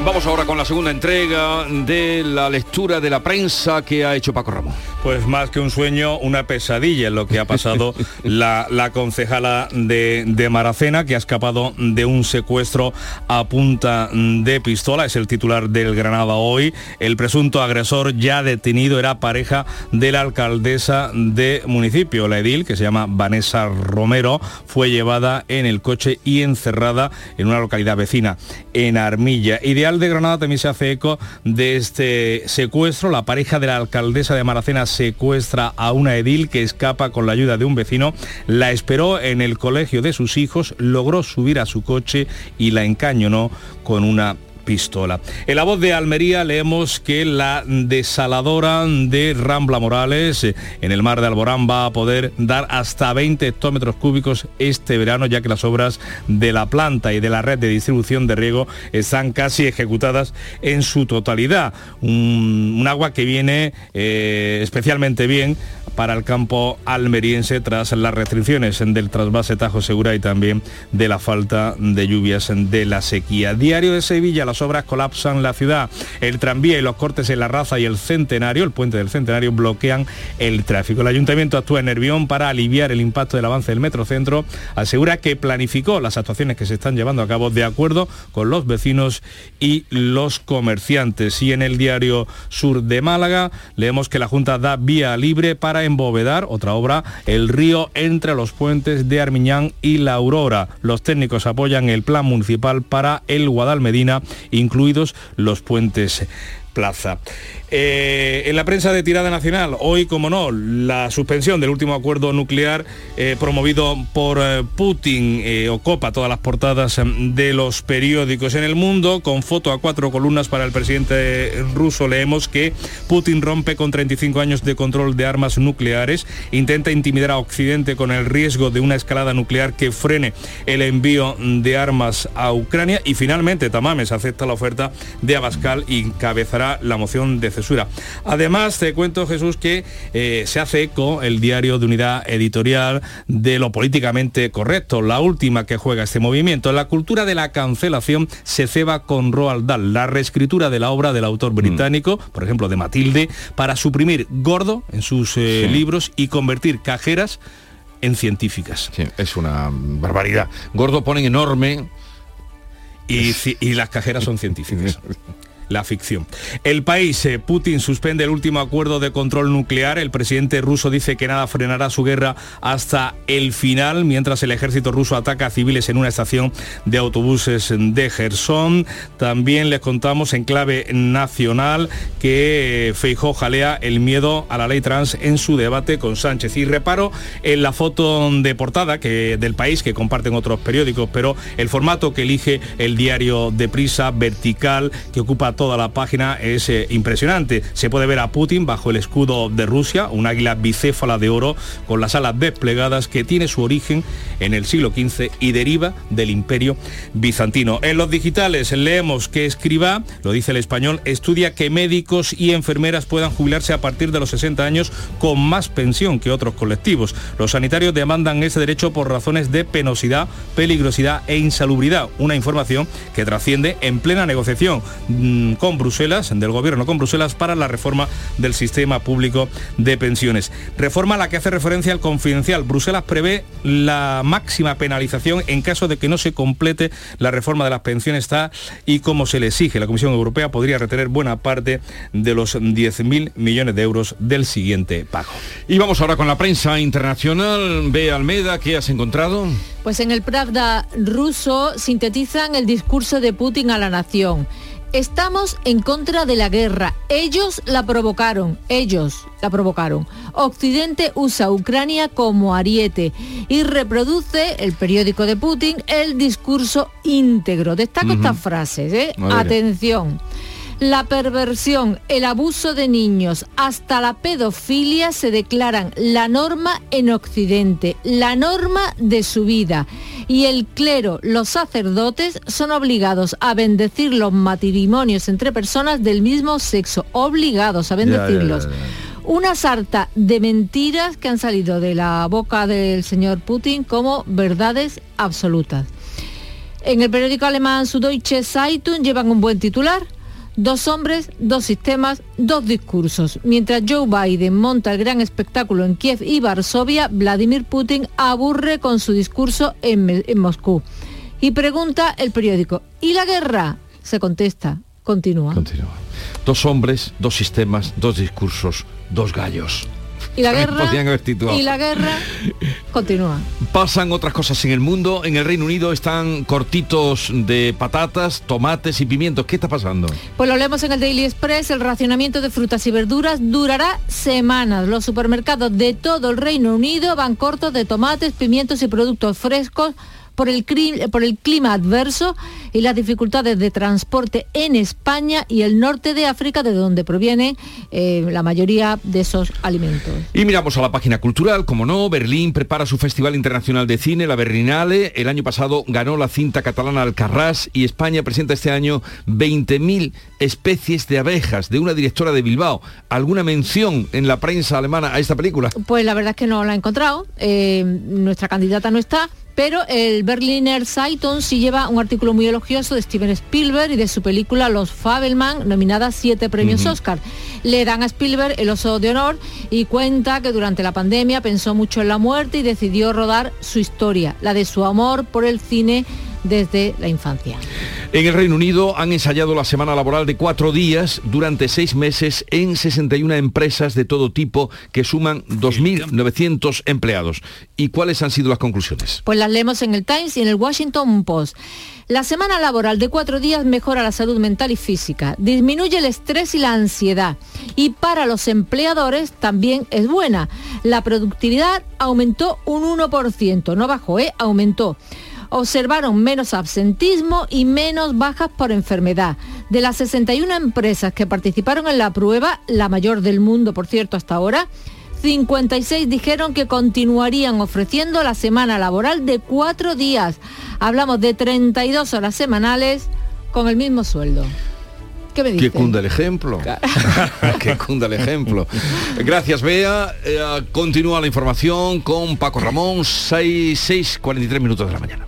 Vamos ahora con la segunda entrega de la lectura de la prensa que ha hecho Paco Ramón. Pues más que un sueño, una pesadilla es lo que ha pasado la, la concejala de, de Maracena, que ha escapado de un secuestro a punta de pistola, es el titular del Granada hoy. El presunto agresor ya detenido era pareja de la alcaldesa de municipio, la edil, que se llama Vanessa Romero, fue llevada en el coche y encerrada en una localidad vecina, en Armilla. Ideal de Granada también se hace eco de este secuestro. La pareja de la alcaldesa de Maracena secuestra a una edil que escapa con la ayuda de un vecino, la esperó en el colegio de sus hijos, logró subir a su coche y la encañonó con una pistola. En la voz de Almería leemos que la desaladora de Rambla Morales eh, en el mar de Alborán va a poder dar hasta 20 hectómetros cúbicos este verano, ya que las obras de la planta y de la red de distribución de riego están casi ejecutadas en su totalidad. Un, agua que viene eh, especialmente bien para el campo almeriense tras las restricciones del trasvase Tajo Segura y también de la falta de lluvias de la sequía. Diario de Sevilla, las obras colapsan la ciudad. El tranvía y los cortes en la raza y el centenario, el puente del centenario, bloquean el tráfico. El ayuntamiento actúa en Nervión para aliviar el impacto del avance del metrocentro. Asegura que planificó las actuaciones que se están llevando a cabo de acuerdo con los vecinos y los comerciantes. Y en el diario Sur de Málaga leemos que la Junta da vía libre para embovedar otra obra, el río entre los puentes de Armiñán y La Aurora. Los técnicos apoyan el plan municipal para el Guadalmedina, incluidos los puentes plaza. Eh, en la prensa de tirada nacional, hoy, como no, la suspensión del último acuerdo nuclear eh, promovido por eh, Putin eh, ocupa todas las portadas em, de los periódicos en el mundo. Con foto a cuatro columnas para el presidente ruso leemos que Putin rompe con 35 años de control de armas nucleares, intenta intimidar a Occidente con el riesgo de una escalada nuclear que frene el envío de armas a Ucrania y finalmente Tamames acepta la oferta de Abascal y encabezará la moción de censura. Además, te cuento, Jesús, que eh, se hace eco el diario de unidad editorial de lo políticamente correcto, la última que juega este movimiento. La cultura de la cancelación se ceba con Roald Dahl, la reescritura de la obra del autor británico, por ejemplo, de Matilde, para suprimir gordo en sus eh, Sí. libros y convertir cajeras en científicas. Sí, es una barbaridad. Gordo ponen enorme. Y las cajeras son científicas. La ficción. El país, eh, Putin suspende el último acuerdo de control nuclear. El presidente ruso dice que nada frenará su guerra hasta el final, mientras el ejército ruso ataca a civiles en una estación de autobuses de Gerson. También les contamos en clave nacional que eh, Feijó jalea el miedo a la ley trans en su debate con Sánchez. Y reparo en la foto de portada que, del país que comparten otros periódicos, pero el formato que elige el diario de prisa vertical que ocupa toda la página es eh, impresionante. Se puede ver a Putin bajo el escudo de Rusia, un águila bicéfala de oro con las alas desplegadas que tiene su origen en el siglo XV y deriva del imperio bizantino. En los digitales leemos que Escriba, lo dice el español, estudia que médicos y enfermeras puedan jubilarse a partir de los 60 años con más pensión que otros colectivos. Los sanitarios demandan ese derecho por razones de penosidad, peligrosidad e insalubridad, una información que trasciende en plena negociación mm, con Bruselas, del gobierno con Bruselas, para la reforma del sistema público de pensiones. Reforma a la que hace referencia al confidencial. Bruselas prevé la máxima penalización en caso de que no se complete la reforma de las pensiones tal y como se le exige. La Comisión Europea podría retener buena parte de los 10.000 millones de euros del siguiente pago. Y vamos ahora con la prensa internacional. Ve Almeda, ¿qué has encontrado? Pues en el Pravda ruso sintetizan el discurso de Putin a la nación. Estamos en contra de la guerra. Ellos la provocaron. Ellos la provocaron. Occidente usa Ucrania como ariete y reproduce el periódico de Putin el discurso íntegro. Destaco Ujú. estas frases. ¿eh? Atención. La perversión, el abuso de niños, hasta la pedofilia se declaran la norma en Occidente, la norma de su vida. Y el clero, los sacerdotes, son obligados a bendecir los matrimonios entre personas del mismo sexo, obligados a bendecirlos. Una sarta de mentiras que han salido de la boca del señor Putin como verdades absolutas. En el periódico alemán Süddeutsche Zeitung llevan un buen titular. Dos hombres, dos sistemas, dos discursos. Mientras Joe Biden monta el gran espectáculo en Kiev y Varsovia, Vladimir Putin aburre con su discurso en, en Moscú. Y pregunta el periódico, ¿y la guerra? Se contesta, continúa. Dos hombres, dos sistemas, dos discursos, dos gallos. Y la guerra, y la guerra continúa. Pasan otras cosas en el mundo. En el Reino Unido están cortitos de patatas, tomates y pimientos. ¿Qué está pasando? Pues lo leemos en el Daily Express, el racionamiento de frutas y verduras durará semanas. Los supermercados de todo el Reino Unido van cortos de tomates, pimientos y productos frescos por el, por el clima adverso y las dificultades de transporte en España y el norte de África, de donde provienen eh, la mayoría de esos alimentos. Y miramos a la página cultural, como no, Berlín prepara su Festival Internacional de Cine, la Berlinale. El año pasado ganó la cinta catalana Alcarrás y España presenta este año 20.000 especies de abejas de una directora de Bilbao. ¿Alguna mención en la prensa alemana a esta película? Pues la verdad es que no la he encontrado. Eh, nuestra candidata no está. Pero el Berliner Zeitung sí lleva un artículo muy elogioso de Steven Spielberg y de su película Los Fabelman, nominada a siete premios Ujú. Oscar. Le dan a Spielberg el oso de honor y cuenta que durante la pandemia pensó mucho en la muerte y decidió rodar su historia, la de su amor por el cine desde la infancia. En el Reino Unido han ensayado la semana laboral de cuatro días durante seis meses en 61 empresas de todo tipo que suman 2.900 empleados. ¿Y cuáles han sido las conclusiones? Pues las leemos en el Times y en el Washington Post. La semana laboral de cuatro días mejora la salud mental y física, disminuye el estrés y la ansiedad. Y para los empleadores también es buena. La productividad aumentó un 1%, no bajó, ¿eh? aumentó. Observaron menos absentismo y menos bajas por enfermedad. De las 61 empresas que participaron en la prueba, la mayor del mundo, por cierto, hasta ahora, 56 dijeron que continuarían ofreciendo la semana laboral de cuatro días. Hablamos de 32 horas semanales con el mismo sueldo. ¿Qué me Que dices? cunda el ejemplo. que cunda el ejemplo. Gracias, Bea. Eh, continúa la información con Paco Ramón, 6, 6, 43 minutos de la mañana.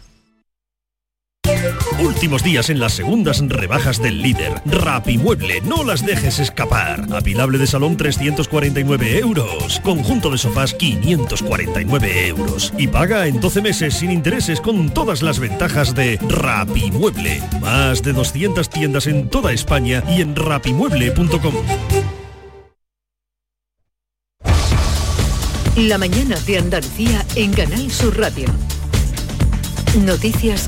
Últimos días en las segundas rebajas del líder. Rapimueble, no las dejes escapar. Apilable de salón 349 euros. Conjunto de sofás 549 euros. Y paga en 12 meses sin intereses con todas las ventajas de Rapimueble. Más de 200 tiendas en toda España y en rapimueble.com. La mañana de Andalucía en Canal Sur Radio. Noticias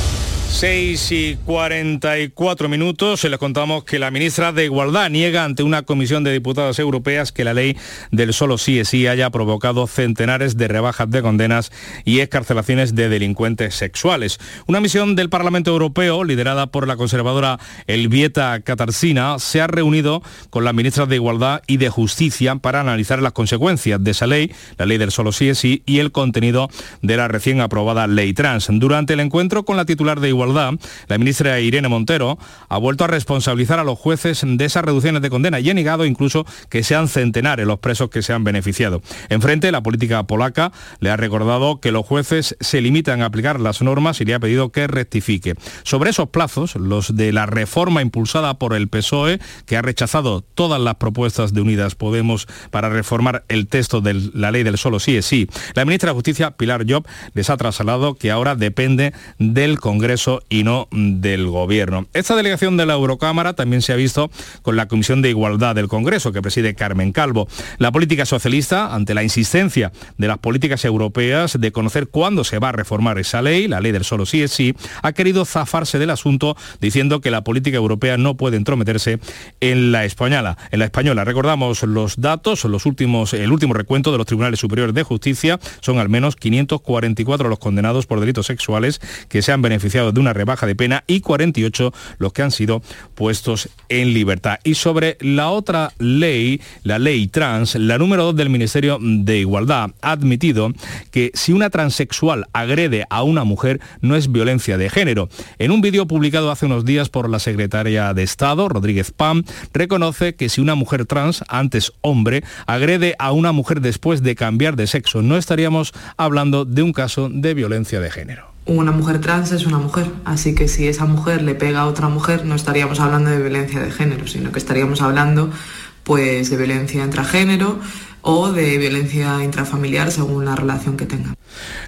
6 y 44 minutos, se les contamos que la ministra de Igualdad niega ante una comisión de diputadas europeas que la ley del solo sí es sí haya provocado centenares de rebajas de condenas y escarcelaciones de delincuentes sexuales. Una misión del Parlamento Europeo, liderada por la conservadora Elvieta Catarsina, se ha reunido con las ministras de Igualdad y de Justicia para analizar las consecuencias de esa ley, la ley del solo sí es sí, y el contenido de la recién aprobada ley trans. Durante el encuentro con la titular de Igualdad, la ministra Irene Montero ha vuelto a responsabilizar a los jueces de esas reducciones de condena y ha negado incluso que sean centenares los presos que se han beneficiado. Enfrente, la política polaca le ha recordado que los jueces se limitan a aplicar las normas y le ha pedido que rectifique. Sobre esos plazos, los de la reforma impulsada por el PSOE, que ha rechazado todas las propuestas de Unidas Podemos para reformar el texto de la ley del solo sí es sí, la ministra de Justicia, Pilar Job, les ha trasladado que ahora depende del Congreso y no del Gobierno. Esta delegación de la Eurocámara también se ha visto con la Comisión de Igualdad del Congreso, que preside Carmen Calvo. La política socialista, ante la insistencia de las políticas europeas de conocer cuándo se va a reformar esa ley, la ley del solo sí es sí, ha querido zafarse del asunto diciendo que la política europea no puede entrometerse en la española. En la española, recordamos los datos, los últimos, el último recuento de los tribunales superiores de justicia, son al menos 544 los condenados por delitos sexuales que se han beneficiado de una rebaja de pena y 48 los que han sido puestos en libertad. Y sobre la otra ley, la ley trans, la número 2 del Ministerio de Igualdad ha admitido que si una transexual agrede a una mujer no es violencia de género. En un vídeo publicado hace unos días por la secretaria de Estado, Rodríguez Pam, reconoce que si una mujer trans, antes hombre, agrede a una mujer después de cambiar de sexo, no estaríamos hablando de un caso de violencia de género una mujer trans es una mujer, así que si esa mujer le pega a otra mujer no estaríamos hablando de violencia de género, sino que estaríamos hablando pues de violencia intragénero o de violencia intrafamiliar según la relación que tengan.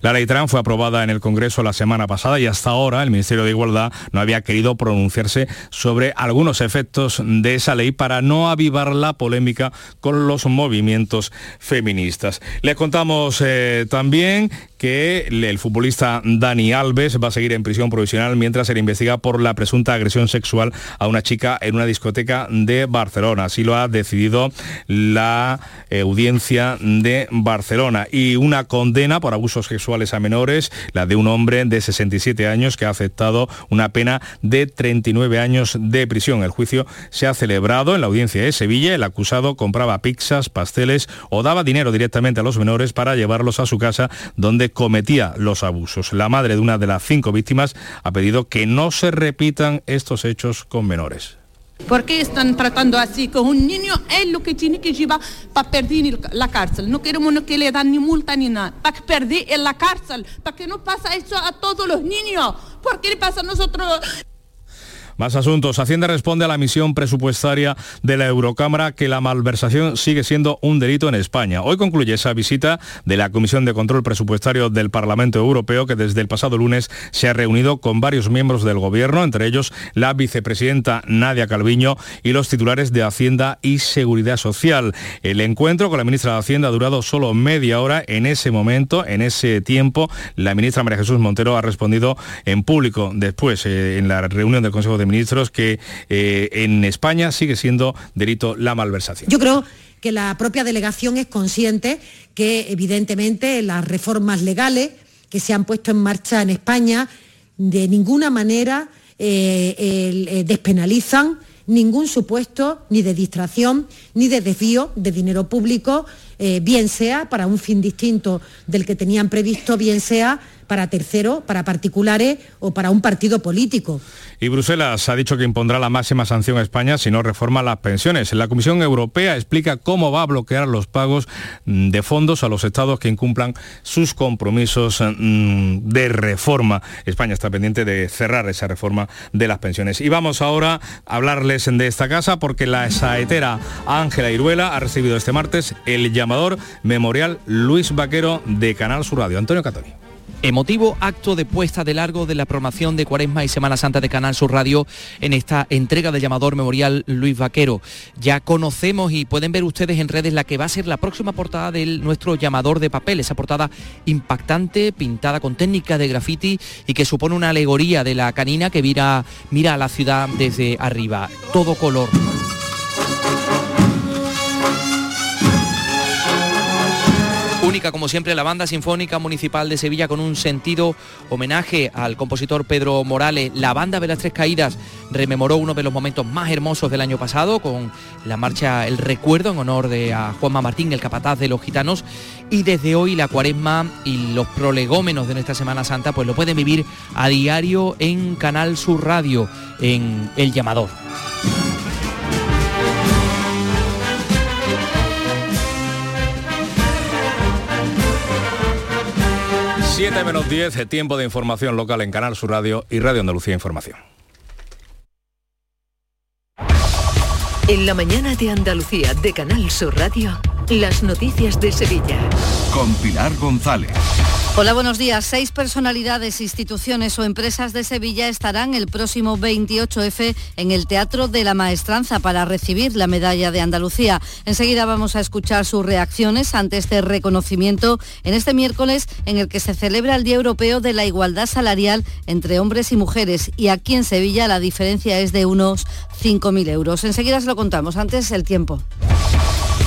La ley trans fue aprobada en el Congreso la semana pasada y hasta ahora el Ministerio de Igualdad no había querido pronunciarse sobre algunos efectos de esa ley para no avivar la polémica con los movimientos feministas. Les contamos eh, también que el futbolista Dani Alves va a seguir en prisión provisional mientras se le investiga por la presunta agresión sexual a una chica en una discoteca de Barcelona. Así lo ha decidido la audiencia de Barcelona. Y una condena por abuso sexuales a menores, la de un hombre de 67 años que ha aceptado una pena de 39 años de prisión. El juicio se ha celebrado en la audiencia de Sevilla. El acusado compraba pizzas, pasteles o daba dinero directamente a los menores para llevarlos a su casa donde cometía los abusos. La madre de una de las cinco víctimas ha pedido que no se repitan estos hechos con menores. ¿Por qué están tratando así con un niño? Es lo que tiene que llevar para perder la cárcel. No queremos que le dan ni multa ni nada. Para perder en la cárcel. Para que no pasa eso a todos los niños. ¿Por qué le pasa a nosotros? Más asuntos. Hacienda responde a la misión presupuestaria de la Eurocámara que la malversación sigue siendo un delito en España. Hoy concluye esa visita de la Comisión de Control Presupuestario del Parlamento Europeo que desde el pasado lunes se ha reunido con varios miembros del Gobierno, entre ellos la vicepresidenta Nadia Calviño y los titulares de Hacienda y Seguridad Social. El encuentro con la ministra de Hacienda ha durado solo media hora. En ese momento, en ese tiempo, la ministra María Jesús Montero ha respondido en público después, eh, en la reunión del Consejo de Ministros que eh, en España sigue siendo delito la malversación. Yo creo que la propia delegación es consciente que evidentemente las reformas legales que se han puesto en marcha en España de ninguna manera eh, eh, despenalizan ningún supuesto ni de distracción ni de desvío de dinero público, bien sea para un fin distinto del que tenían previsto, bien sea para terceros, para particulares o para un partido político. Y Bruselas ha dicho que impondrá la máxima sanción a España si no reforma las pensiones. La Comisión Europea explica cómo va a bloquear los pagos mm, de fondos a los estados que incumplan sus compromisos mm, de reforma. España está pendiente de cerrar esa reforma de las pensiones. Y vamos ahora a hablarles de esta casa porque la saetera Ángela Iruela ha recibido este martes el llamador memorial Luis Vaquero de Canal Sur Radio. Antonio Catoni. Emotivo acto de puesta de largo de la programación de Cuaresma y Semana Santa de Canal Sur Radio en esta entrega de llamador memorial Luis Vaquero. Ya conocemos y pueden ver ustedes en redes la que va a ser la próxima portada de nuestro llamador de papel, esa portada impactante, pintada con técnica de graffiti y que supone una alegoría de la canina que mira, mira a la ciudad desde arriba, todo color. Única, como siempre, la Banda Sinfónica Municipal de Sevilla con un sentido homenaje al compositor Pedro Morales. La Banda de las Tres Caídas rememoró uno de los momentos más hermosos del año pasado con la marcha El Recuerdo en honor de a Juanma Martín, el capataz de los gitanos. Y desde hoy la cuaresma y los prolegómenos de nuestra Semana Santa pues lo pueden vivir a diario en Canal Sur Radio, en El Llamador. 7 menos 10, tiempo de información local en Canal Sur Radio y Radio Andalucía Información. En la mañana de Andalucía de Canal Sur Radio, las noticias de Sevilla. Con Pilar González. Hola, buenos días. Seis personalidades, instituciones o empresas de Sevilla estarán el próximo 28F en el Teatro de la Maestranza para recibir la medalla de Andalucía. Enseguida vamos a escuchar sus reacciones ante este reconocimiento en este miércoles en el que se celebra el Día Europeo de la Igualdad Salarial entre hombres y mujeres. Y aquí en Sevilla la diferencia es de unos 5.000 euros. Enseguida se lo contamos. Antes el tiempo.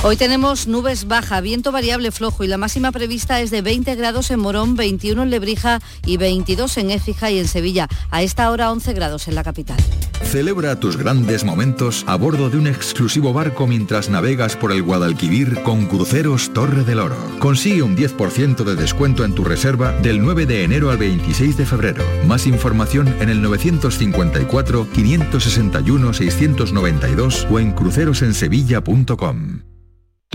Hoy tenemos nubes baja, viento variable flojo y la máxima prevista es de 20 grados en Morón, 21 en Lebrija y 22 en Écija y en Sevilla. A esta hora 11 grados en la capital. Celebra tus grandes momentos a bordo de un exclusivo barco mientras navegas por el Guadalquivir con Cruceros Torre del Oro. Consigue un 10% de descuento en tu reserva del 9 de enero al 26 de febrero. Más información en el 954 561 692 o en crucerosensevilla.com.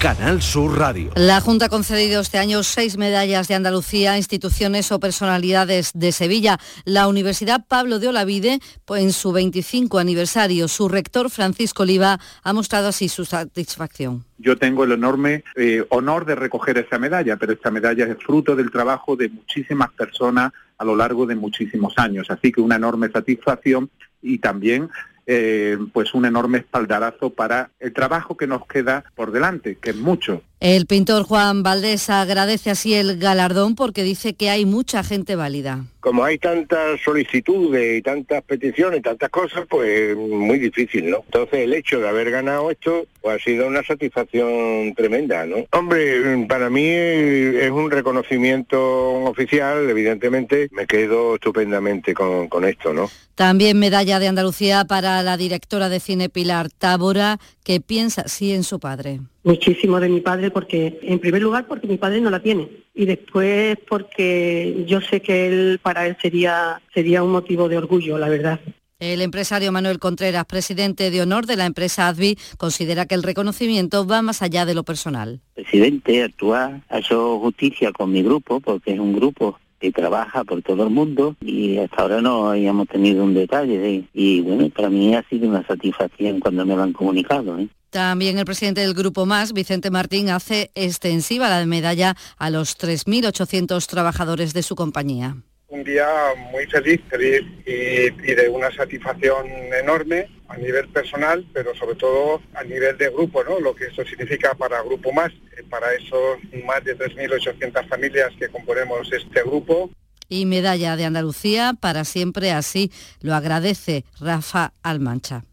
Canal Sur Radio. La Junta ha concedido este año seis medallas de Andalucía a instituciones o personalidades de Sevilla. La Universidad Pablo de Olavide, en su 25 aniversario, su rector Francisco Oliva ha mostrado así su satisfacción. Yo tengo el enorme eh, honor de recoger esa medalla, pero esta medalla es fruto del trabajo de muchísimas personas a lo largo de muchísimos años. Así que una enorme satisfacción y también eh, pues un enorme espaldarazo para el trabajo que nos queda por delante, que es mucho. El pintor Juan Valdés agradece así el galardón porque dice que hay mucha gente válida. Como hay tantas solicitudes y tantas peticiones tantas cosas, pues muy difícil, ¿no? Entonces el hecho de haber ganado esto pues, ha sido una satisfacción tremenda, ¿no? Hombre, para mí es un reconocimiento oficial, evidentemente me quedo estupendamente con, con esto, ¿no? También medalla de Andalucía para la directora de cine Pilar Tábora, que piensa así en su padre muchísimo de mi padre porque, en primer lugar, porque mi padre no la tiene y después porque yo sé que él, para él sería, sería un motivo de orgullo, la verdad. El empresario Manuel Contreras, presidente de honor de la empresa ADVI, considera que el reconocimiento va más allá de lo personal. Presidente, actúa, ha hecho justicia con mi grupo, porque es un grupo que trabaja por todo el mundo y hasta ahora no habíamos tenido un detalle. y bueno, para mí ha sido una satisfacción cuando me lo han comunicado. ¿eh? También el presidente del Grupo Más, Vicente Martín, hace extensiva la medalla a los 3.800 trabajadores de su compañía. Un día muy feliz, feliz y, de una satisfacción enorme a nivel personal, pero sobre todo a nivel de grupo, ¿no? Lo que esto significa para Grupo Más, para esos más de 3.800 familias que componemos este grupo. Y medalla de Andalucía para siempre así lo agradece Rafa Almancha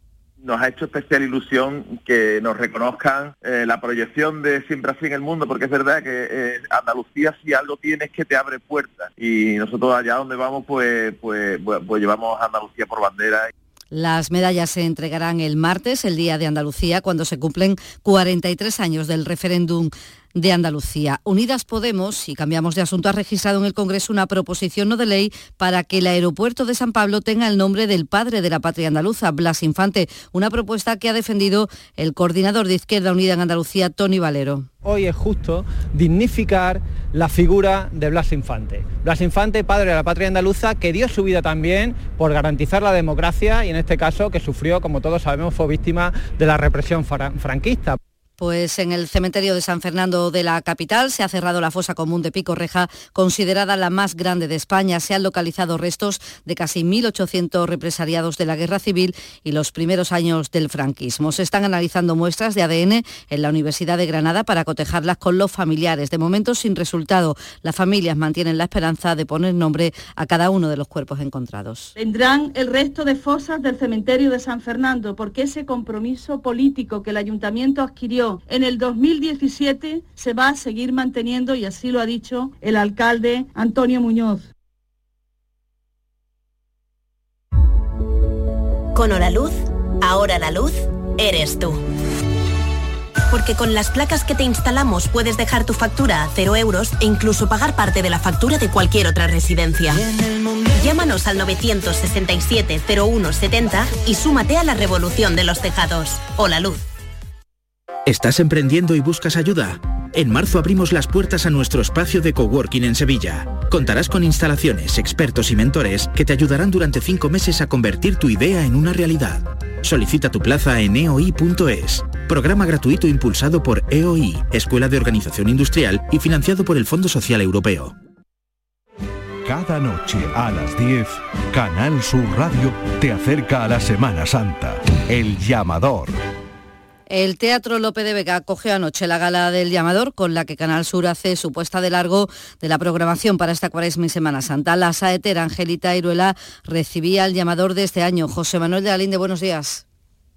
nos ha hecho especial ilusión que nos reconozcan eh, la proyección de Siempre así en el mundo, porque es verdad que eh, Andalucía si algo tiene es que te abre puertas y nosotros allá donde vamos pues, pues, pues, pues llevamos a Andalucía por bandera. Las medallas se entregarán el martes, el Día de Andalucía, cuando se cumplen 43 años del referéndum de Andalucía. Unidas Podemos, y cambiamos de asunto, ha registrado en el Congreso una proposición no de ley para que el aeropuerto de San Pablo tenga el nombre del padre de la patria andaluza, Blas Infante, una propuesta que ha defendido el coordinador de Izquierda Unida en Andalucía, Tony Valero. Hoy es justo dignificar la figura de Blas Infante. Blas Infante, padre de la patria andaluza, que dio su vida también por garantizar la democracia y en este caso que sufrió, como todos sabemos, fue víctima de la represión franquista. Pues en el cementerio de San Fernando de la capital se ha cerrado la fosa común de Pico Reja, considerada la más grande de España. Se han localizado restos de casi 1.800 represariados de la guerra civil y los primeros años del franquismo. Se están analizando muestras de ADN en la Universidad de Granada para cotejarlas con los familiares. De momento sin resultado. Las familias mantienen la esperanza de poner nombre a cada uno de los cuerpos encontrados. Tendrán el resto de fosas del cementerio de San Fernando porque ese compromiso político que el ayuntamiento adquirió en el 2017 se va a seguir manteniendo y así lo ha dicho el alcalde Antonio Muñoz. Con Luz, ahora la luz eres tú. Porque con las placas que te instalamos puedes dejar tu factura a cero euros e incluso pagar parte de la factura de cualquier otra residencia. Llámanos al 967 0170 y súmate a la revolución de los tejados. Hola Luz. ¿Estás emprendiendo y buscas ayuda? En marzo abrimos las puertas a nuestro espacio de coworking en Sevilla. Contarás con instalaciones, expertos y mentores que te ayudarán durante cinco meses a convertir tu idea en una realidad. Solicita tu plaza en eoi.es. Programa gratuito impulsado por EOI, Escuela de Organización Industrial y financiado por el Fondo Social Europeo. Cada noche a las 10, Canal Sur Radio te acerca a la Semana Santa. El llamador el Teatro Lope de Vega acogió anoche la gala del llamador con la que Canal Sur hace su puesta de largo de la programación para esta cuaresma y Semana Santa. La saetera Angelita Iruela recibía el llamador de este año. José Manuel de Alinde, buenos días.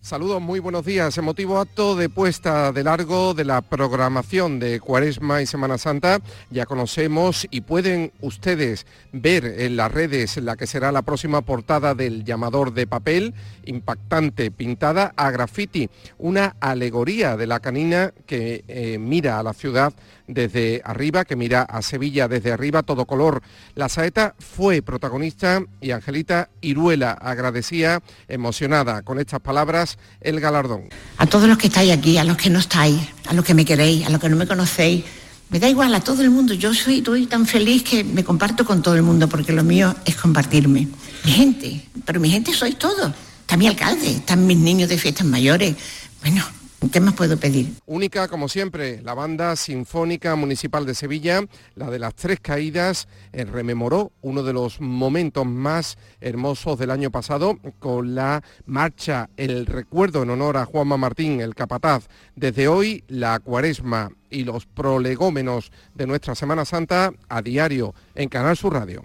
Saludos, muy buenos días. Emotivo acto de puesta de largo de la programación de Cuaresma y Semana Santa. Ya conocemos y pueden ustedes ver en las redes la que será la próxima portada del llamador de papel, impactante, pintada a graffiti, una alegoría de la canina que eh, mira a la ciudad desde arriba, que mira a Sevilla desde arriba, todo color. La saeta fue protagonista y Angelita Iruela agradecía, emocionada con estas palabras, el galardón. A todos los que estáis aquí, a los que no estáis, a los que me queréis, a los que no me conocéis, me da igual a todo el mundo. Yo soy, estoy tan feliz que me comparto con todo el mundo porque lo mío es compartirme. Mi gente, pero mi gente sois todos. Está mi alcalde, están mis niños de fiestas mayores. Bueno, ¿Qué más puedo pedir? Única, como siempre, la Banda Sinfónica Municipal de Sevilla, la de las Tres Caídas, eh, rememoró uno de los momentos más hermosos del año pasado con la marcha El Recuerdo en honor a Juanma Martín, el capataz. Desde hoy, la cuaresma y los prolegómenos de nuestra Semana Santa a diario en Canal Sur Radio.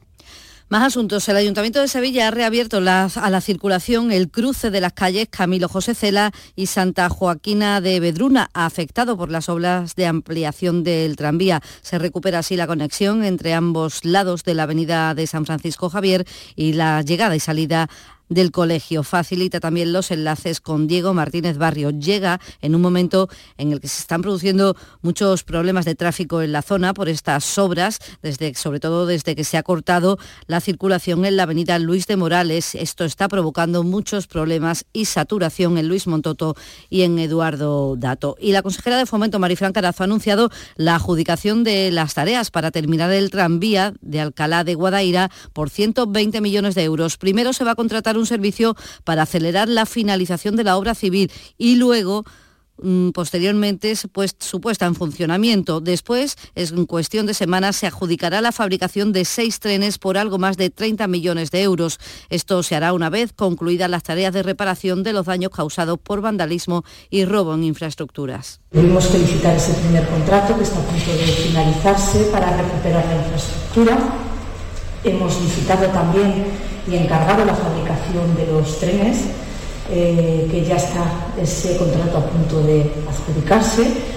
Más asuntos. El Ayuntamiento de Sevilla ha reabierto a la circulación el cruce de las calles Camilo José Cela y Santa Joaquina de Bedruna, afectado por las obras de ampliación del tranvía. Se recupera así la conexión entre ambos lados de la avenida de San Francisco Javier y la llegada y salida del colegio. Facilita también los enlaces con Diego Martínez Barrio. Llega en un momento en el que se están produciendo muchos problemas de tráfico en la zona por estas obras, desde, sobre todo desde que se ha cortado la circulación en la avenida Luis de Morales. Esto está provocando muchos problemas y saturación en Luis Montoto y en Eduardo Dato. Y la consejera de Fomento, Marifran Carazo, ha anunciado la adjudicación de las tareas para terminar el tranvía de Alcalá de Guadaira por 120 millones de euros. Primero se va a contratar un servicio para acelerar la finalización de la obra civil y luego mm, posteriormente pues, su en funcionamiento. Después, en cuestión de semanas, se adjudicará la fabricación de seis trenes por algo más de 30 millones de euros. Esto se hará una vez concluidas las tareas de reparación de los daños causados por vandalismo y robo en infraestructuras. Tuvimos que licitar ese primer contrato que está a punto de finalizarse para recuperar la infraestructura. Hemos licitado también y encargado la fabricación de los trenes eh, que ya está ese contrato a punto de adjudicarse.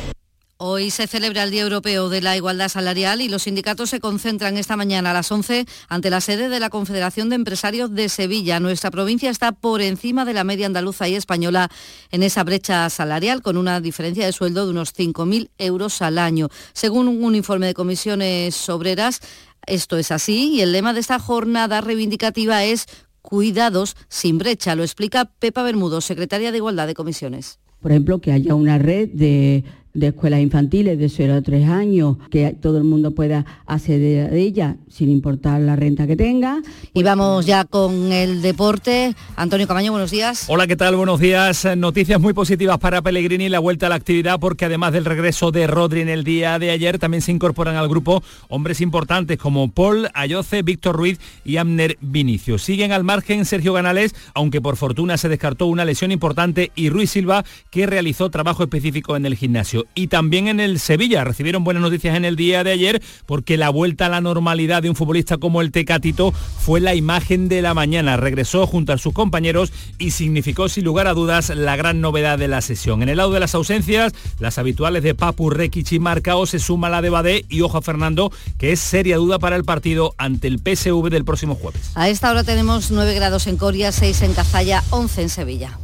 Hoy se celebra el Día Europeo de la Igualdad Salarial y los sindicatos se concentran esta mañana a las 11 ante la sede de la Confederación de Empresarios de Sevilla. Nuestra provincia está por encima de la media andaluza y española en esa brecha salarial, con una diferencia de sueldo de unos 5.000 euros al año. Según un informe de comisiones obreras, esto es así y el lema de esta jornada reivindicativa es cuidados sin brecha. Lo explica Pepa Bermudo, secretaria de Igualdad de Comisiones. Por ejemplo, que haya una red de de escuelas infantiles de 0 a 3 años, que todo el mundo pueda acceder a ella sin importar la renta que tenga. Y vamos ya con el deporte. Antonio Camaño, buenos días. Hola, ¿qué tal? Buenos días. Noticias muy positivas para Pellegrini, la vuelta a la actividad, porque además del regreso de Rodri en el día de ayer, también se incorporan al grupo hombres importantes como Paul, Ayoce, Víctor Ruiz y Amner Vinicio. Siguen al margen Sergio Ganales, aunque por fortuna se descartó una lesión importante, y Ruiz Silva, que realizó trabajo específico en el gimnasio y también en el Sevilla. Recibieron buenas noticias en el día de ayer porque la vuelta a la normalidad de un futbolista como el Tecatito fue la imagen de la mañana. Regresó junto a sus compañeros y significó sin lugar a dudas la gran novedad de la sesión. En el lado de las ausencias, las habituales de Papu, Rekic y Marcao se suma la de Badé y Oja Fernando, que es seria duda para el partido ante el PSV del próximo jueves. A esta hora tenemos 9 grados en Coria, 6 en Cazalla, 11 en Sevilla.